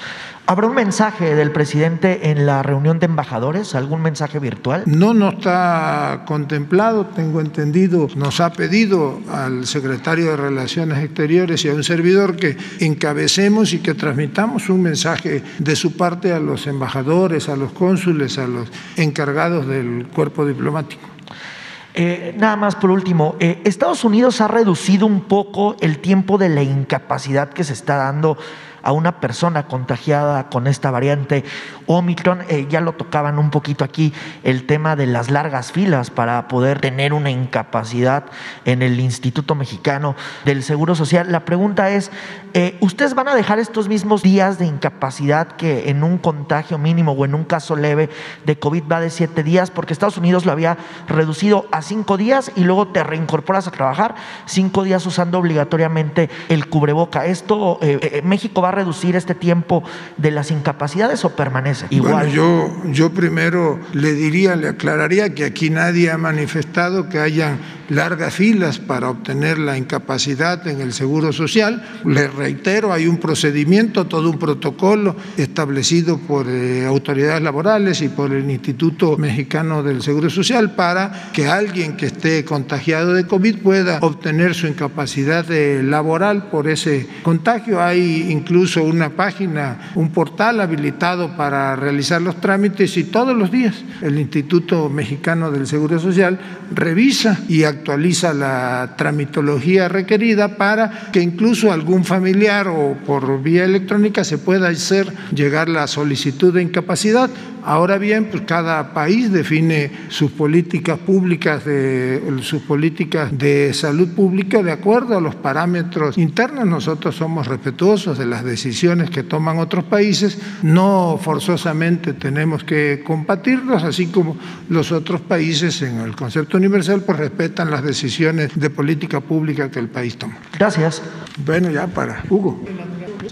¿Habrá un mensaje del presidente en la reunión de embajadores? ¿Algún mensaje virtual? No, no está contemplado, tengo entendido. Nos ha pedido al secretario de Relaciones Exteriores y a un servidor que encabecemos y que transmitamos un mensaje de su parte a los embajadores, a los cónsules, a los encargados del cuerpo diplomático. Eh, nada más por último, eh, Estados Unidos ha reducido un poco el tiempo de la incapacidad que se está dando a una persona contagiada con esta variante Omicron. Eh, ya lo tocaban un poquito aquí, el tema de las largas filas para poder tener una incapacidad en el Instituto Mexicano del Seguro Social. La pregunta es, eh, ¿ustedes van a dejar estos mismos días de incapacidad que en un contagio mínimo o en un caso leve de COVID va de siete días? Porque Estados Unidos lo había reducido a cinco días y luego te reincorporas a trabajar cinco días usando obligatoriamente el cubreboca. ¿Esto eh, México va a reducir este tiempo de las incapacidades o permanece igual? Bueno, yo, yo primero le diría, le aclararía que aquí nadie ha manifestado que hayan largas filas para obtener la incapacidad en el Seguro Social. Le reitero, hay un procedimiento, todo un protocolo establecido por eh, autoridades laborales y por el Instituto Mexicano del Seguro Social para que alguien que esté contagiado de COVID pueda obtener su incapacidad eh, laboral por ese contagio. Hay incluso una página, un portal habilitado para realizar los trámites y todos los días el Instituto Mexicano del Seguro Social revisa y actualiza la tramitología requerida para que incluso algún familiar o por vía electrónica se pueda hacer llegar la solicitud de incapacidad. Ahora bien, pues cada país define sus políticas públicas de sus políticas de salud pública de acuerdo a los parámetros internos. Nosotros somos respetuosos de las decisiones que toman otros países, no forzosamente tenemos que compartirlos, así como los otros países en el concepto universal pues respetan las decisiones de política pública que el país toma. Gracias. Bueno, ya para Hugo.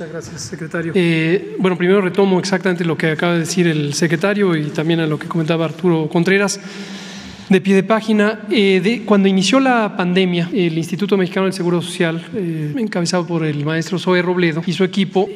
Muchas gracias, secretario. Eh, bueno, primero retomo exactamente lo que acaba de decir el secretario y también a lo que comentaba Arturo Contreras. De pie de página, eh, de, cuando inició la pandemia, el Instituto Mexicano del Seguro Social, eh, encabezado por el maestro Zoe Robledo y su equipo,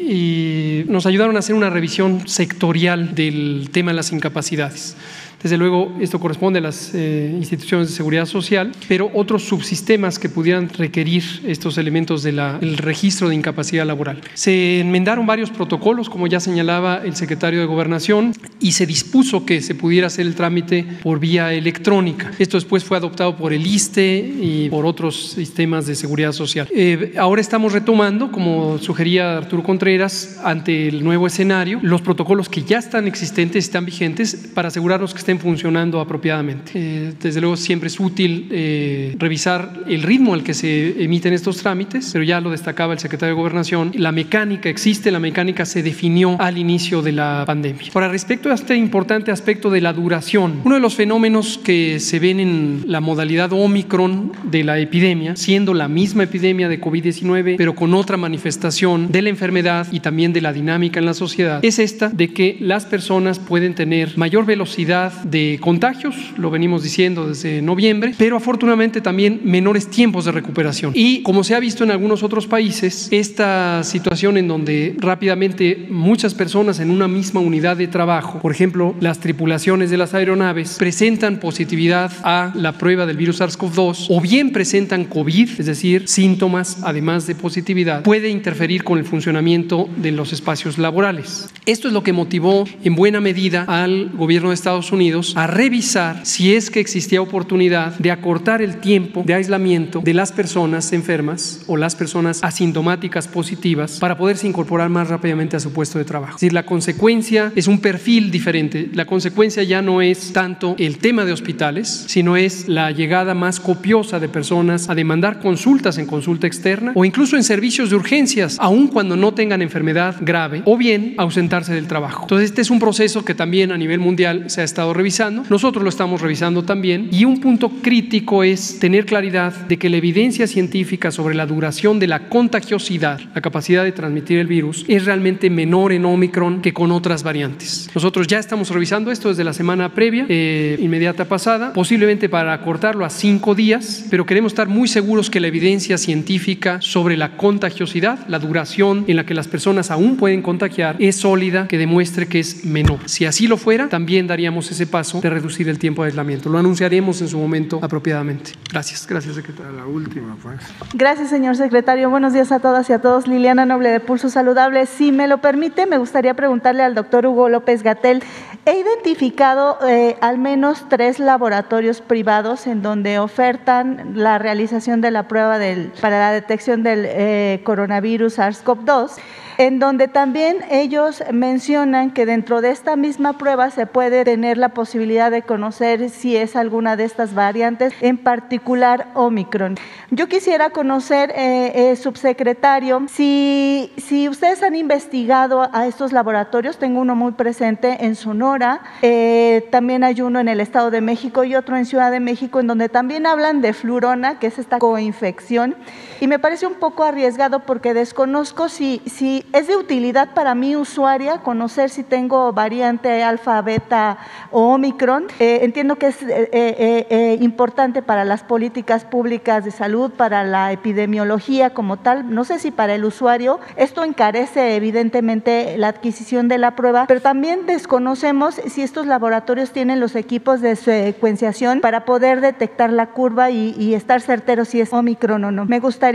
nos ayudaron a hacer una revisión sectorial del tema de las incapacidades. Desde luego, esto corresponde a las eh, instituciones de seguridad social, pero otros subsistemas que pudieran requerir estos elementos del registro de incapacidad laboral. Se enmendaron varios protocolos, como ya señalaba el secretario de Gobernación, y se dispuso que se pudiera hacer el trámite por vía electrónica. Esto después fue adoptado por el ISTE y por otros sistemas de seguridad social. Eh, ahora estamos retomando, como sugería Arturo Contreras, ante el nuevo escenario, los protocolos que ya están existentes, están vigentes, para asegurarnos que estén funcionando apropiadamente. Eh, desde luego siempre es útil eh, revisar el ritmo al que se emiten estos trámites, pero ya lo destacaba el secretario de Gobernación, la mecánica existe, la mecánica se definió al inicio de la pandemia. Ahora, respecto a este importante aspecto de la duración, uno de los fenómenos que se ven en la modalidad Omicron de la epidemia, siendo la misma epidemia de COVID-19, pero con otra manifestación de la enfermedad y también de la dinámica en la sociedad, es esta de que las personas pueden tener mayor velocidad de contagios, lo venimos diciendo desde noviembre, pero afortunadamente también menores tiempos de recuperación. Y como se ha visto en algunos otros países, esta situación en donde rápidamente muchas personas en una misma unidad de trabajo, por ejemplo, las tripulaciones de las aeronaves, presentan positividad a la prueba del virus SARS-CoV-2 o bien presentan COVID, es decir, síntomas además de positividad, puede interferir con el funcionamiento de los espacios laborales. Esto es lo que motivó en buena medida al gobierno de Estados Unidos a revisar si es que existía oportunidad de acortar el tiempo de aislamiento de las personas enfermas o las personas asintomáticas positivas para poderse incorporar más rápidamente a su puesto de trabajo. Es decir, la consecuencia es un perfil diferente. La consecuencia ya no es tanto el tema de hospitales, sino es la llegada más copiosa de personas a demandar consultas en consulta externa o incluso en servicios de urgencias, aun cuando no tengan enfermedad grave, o bien ausentarse del trabajo. Entonces, este es un proceso que también a nivel mundial se ha estado revisando, nosotros lo estamos revisando también y un punto crítico es tener claridad de que la evidencia científica sobre la duración de la contagiosidad, la capacidad de transmitir el virus, es realmente menor en Omicron que con otras variantes. Nosotros ya estamos revisando esto desde la semana previa, eh, inmediata pasada, posiblemente para acortarlo a cinco días, pero queremos estar muy seguros que la evidencia científica sobre la contagiosidad, la duración en la que las personas aún pueden contagiar, es sólida, que demuestre que es menor. Si así lo fuera, también daríamos ese paso de reducir el tiempo de aislamiento. Lo anunciaremos en su momento apropiadamente. Gracias, gracias, secretario. La última, pues. Gracias, señor secretario. Buenos días a todas y a todos. Liliana Noble de Pulso Saludable. Si me lo permite, me gustaría preguntarle al doctor Hugo López Gatel. He identificado eh, al menos tres laboratorios privados en donde ofertan la realización de la prueba del, para la detección del eh, coronavirus SARS-CoV-2 en donde también ellos mencionan que dentro de esta misma prueba se puede tener la posibilidad de conocer si es alguna de estas variantes, en particular Omicron. Yo quisiera conocer, eh, eh, subsecretario, si, si ustedes han investigado a estos laboratorios, tengo uno muy presente en Sonora, eh, también hay uno en el Estado de México y otro en Ciudad de México, en donde también hablan de flurona, que es esta coinfección, y me parece un poco arriesgado porque desconozco si, si es de utilidad para mi usuaria conocer si tengo variante alfa, beta o omicron. Eh, entiendo que es eh, eh, importante para las políticas públicas de salud, para la epidemiología como tal. No sé si para el usuario esto encarece evidentemente la adquisición de la prueba, pero también desconocemos si estos laboratorios tienen los equipos de secuenciación para poder detectar la curva y, estar certeros si es omicron o no. Me gustaría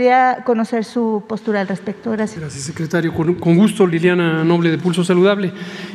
conocer su postura al respecto. Gracias. Gracias, secretario con gusto, Liliana Noble de Pulso Saludable.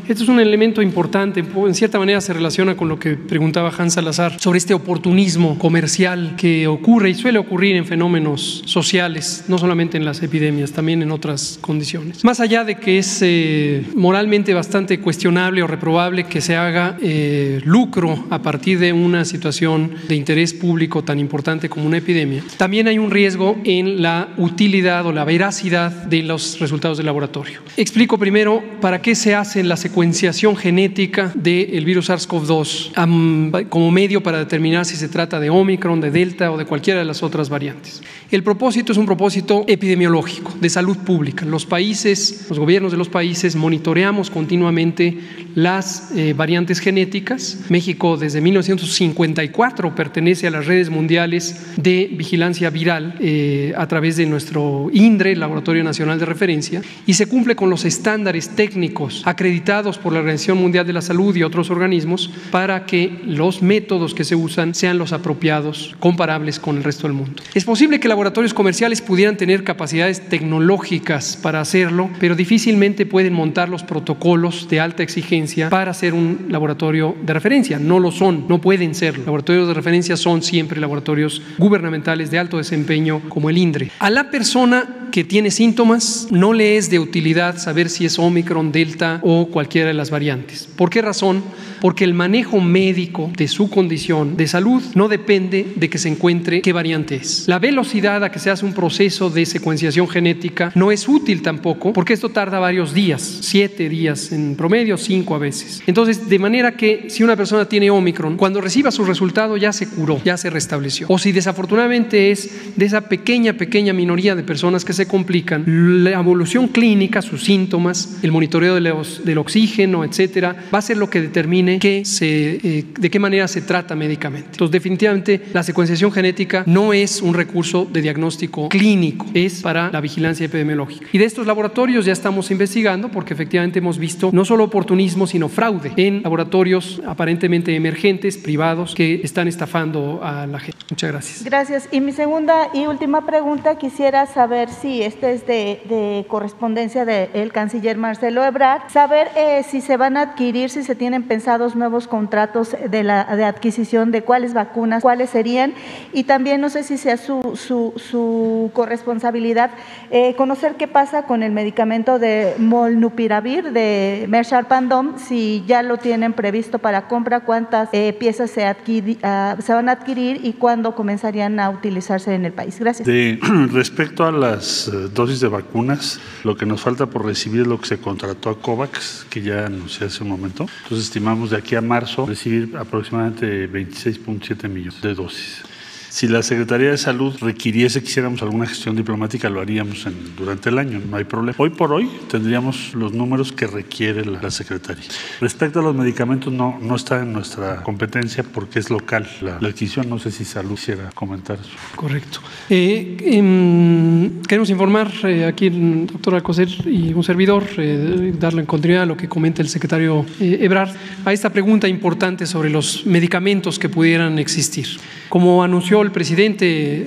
Este es un elemento importante, en cierta manera se relaciona con lo que preguntaba Hans Salazar sobre este oportunismo comercial que ocurre y suele ocurrir en fenómenos sociales, no solamente en las epidemias, también en otras condiciones. Más allá de que es eh, moralmente bastante cuestionable o reprobable que se haga eh, lucro a partir de una situación de interés público tan importante como una epidemia, también hay un riesgo en la utilidad o la veracidad de los resultados del laboratorio Explico primero para qué se hace la secuenciación genética del virus SARS-CoV-2 como medio para determinar si se trata de Omicron, de Delta o de cualquiera de las otras variantes. El propósito es un propósito epidemiológico, de salud pública. Los países, los gobiernos de los países monitoreamos continuamente las eh, variantes genéticas. México desde 1954 pertenece a las redes mundiales de vigilancia viral eh, a través de nuestro INDRE, Laboratorio Nacional de Referencia, y se cumple con los estándares técnicos acreditados por la Organización Mundial de la Salud y otros organismos para que los métodos que se usan sean los apropiados, comparables con el resto del mundo. Es posible que laboratorios comerciales pudieran tener capacidades tecnológicas para hacerlo, pero difícilmente pueden montar los protocolos de alta exigencia para ser un laboratorio de referencia. No lo son, no pueden serlo. Laboratorios de referencia son siempre laboratorios gubernamentales de alto desempeño como el INDRE. A la persona que tiene síntomas no le es de utilidad saber si es Omicron, Delta o cualquiera de las variantes. ¿Por qué razón? Porque el manejo médico de su condición de salud no depende de que se encuentre qué variante es. La velocidad a que se hace un proceso de secuenciación genética no es útil tampoco porque esto tarda varios días, siete días en promedio, cinco a veces. Entonces, de manera que si una persona tiene Omicron, cuando reciba su resultado ya se curó, ya se restableció. O si desafortunadamente es de esa pequeña, pequeña minoría de personas que se complican, la evolución clínica, sus síntomas, el monitoreo del oxígeno, etcétera, va a ser lo que determine que se, eh, de qué manera se trata médicamente. Entonces, definitivamente, la secuenciación genética no es un recurso de diagnóstico clínico, es para la vigilancia epidemiológica. Y de estos laboratorios ya estamos investigando porque efectivamente hemos visto no solo oportunismo, sino fraude en laboratorios aparentemente emergentes, privados, que están estafando a la gente. Muchas gracias. Gracias. Y mi segunda y última pregunta, quisiera saber si Sí, este es de, correspondencia del canciller Marcelo Ebrard. Saber eh, si se van a adquirir, si se tienen pensados nuevos contratos de, la, de adquisición de cuáles vacunas, cuáles serían. Y también no sé si sea su, su, corresponsabilidad eh, conocer qué pasa con el medicamento de Molnupiravir de Mershar Pandom, si ya lo tienen previsto para compra, cuántas eh, piezas se, ah, se van a adquirir y cuándo comenzarían a utilizarse en el país. Gracias. respecto a las eh, dosis de vacunas, lo que nos falta por recibir es lo que se contrató a COVAX, que ya anuncié hace un momento. Entonces estimamos de aquí a marzo recibir aproximadamente 26.7 millones de dosis. Si la Secretaría de Salud requiriese que hiciéramos alguna gestión diplomática, lo haríamos en, durante el año, no hay problema. Hoy por hoy tendríamos los números que requiere la, la Secretaría. Respecto a los medicamentos, no, no está en nuestra competencia porque es local la, adquisición. No sé si Salud quisiera comentar eso. Correcto. Eh, em, queremos informar eh, aquí, el doctor Alcocer y un servidor, eh, darle en continuidad a lo que comenta el secretario Ebrard, a esta pregunta importante sobre los medicamentos que pudieran existir. Como anunció el presidente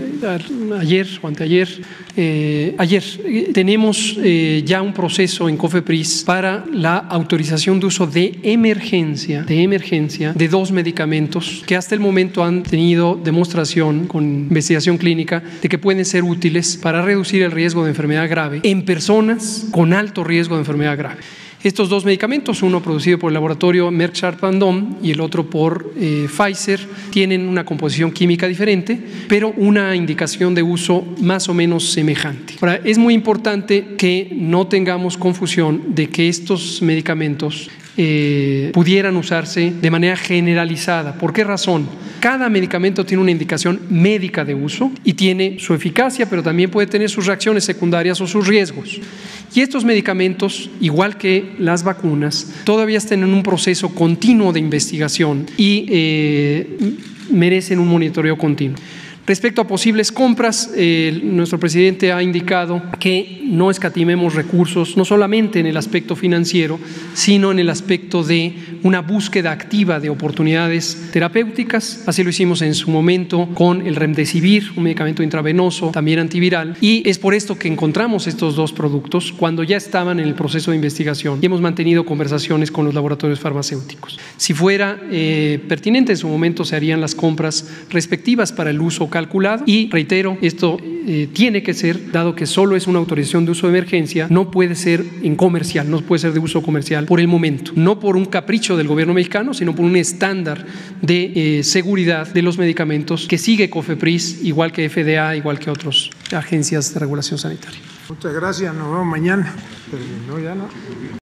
ayer o anteayer, eh, ayer eh, tenemos eh, ya un proceso en COFEPRIS para la autorización de uso de emergencia, de emergencia, de dos medicamentos que hasta el momento han tenido demostración con investigación clínica de que pueden ser útiles para reducir el riesgo de enfermedad grave en personas con alto riesgo de enfermedad grave. Estos dos medicamentos, uno producido por el laboratorio Merck Sharp Dohme y el otro por eh, Pfizer, tienen una composición química diferente, pero una indicación de uso más o menos semejante. Ahora, es muy importante que no tengamos confusión de que estos medicamentos eh, pudieran usarse de manera generalizada. ¿Por qué razón? Cada medicamento tiene una indicación médica de uso y tiene su eficacia, pero también puede tener sus reacciones secundarias o sus riesgos. Y estos medicamentos, igual que las vacunas, todavía están en un proceso continuo de investigación y eh, merecen un monitoreo continuo. Respecto a posibles compras, eh, nuestro presidente ha indicado que no escatimemos recursos, no solamente en el aspecto financiero, sino en el aspecto de una búsqueda activa de oportunidades terapéuticas. Así lo hicimos en su momento con el remdesivir, un medicamento intravenoso, también antiviral. Y es por esto que encontramos estos dos productos cuando ya estaban en el proceso de investigación y hemos mantenido conversaciones con los laboratorios farmacéuticos. Si fuera eh, pertinente, en su momento se harían las compras respectivas para el uso calculado y reitero, esto eh, tiene que ser, dado que solo es una autorización de uso de emergencia, no puede ser en comercial, no puede ser de uso comercial por el momento, no por un capricho del gobierno mexicano, sino por un estándar de eh, seguridad de los medicamentos que sigue COFEPRIS, igual que FDA, igual que otras agencias de regulación sanitaria. Muchas gracias, nos vemos mañana. Terminó ya, ¿no?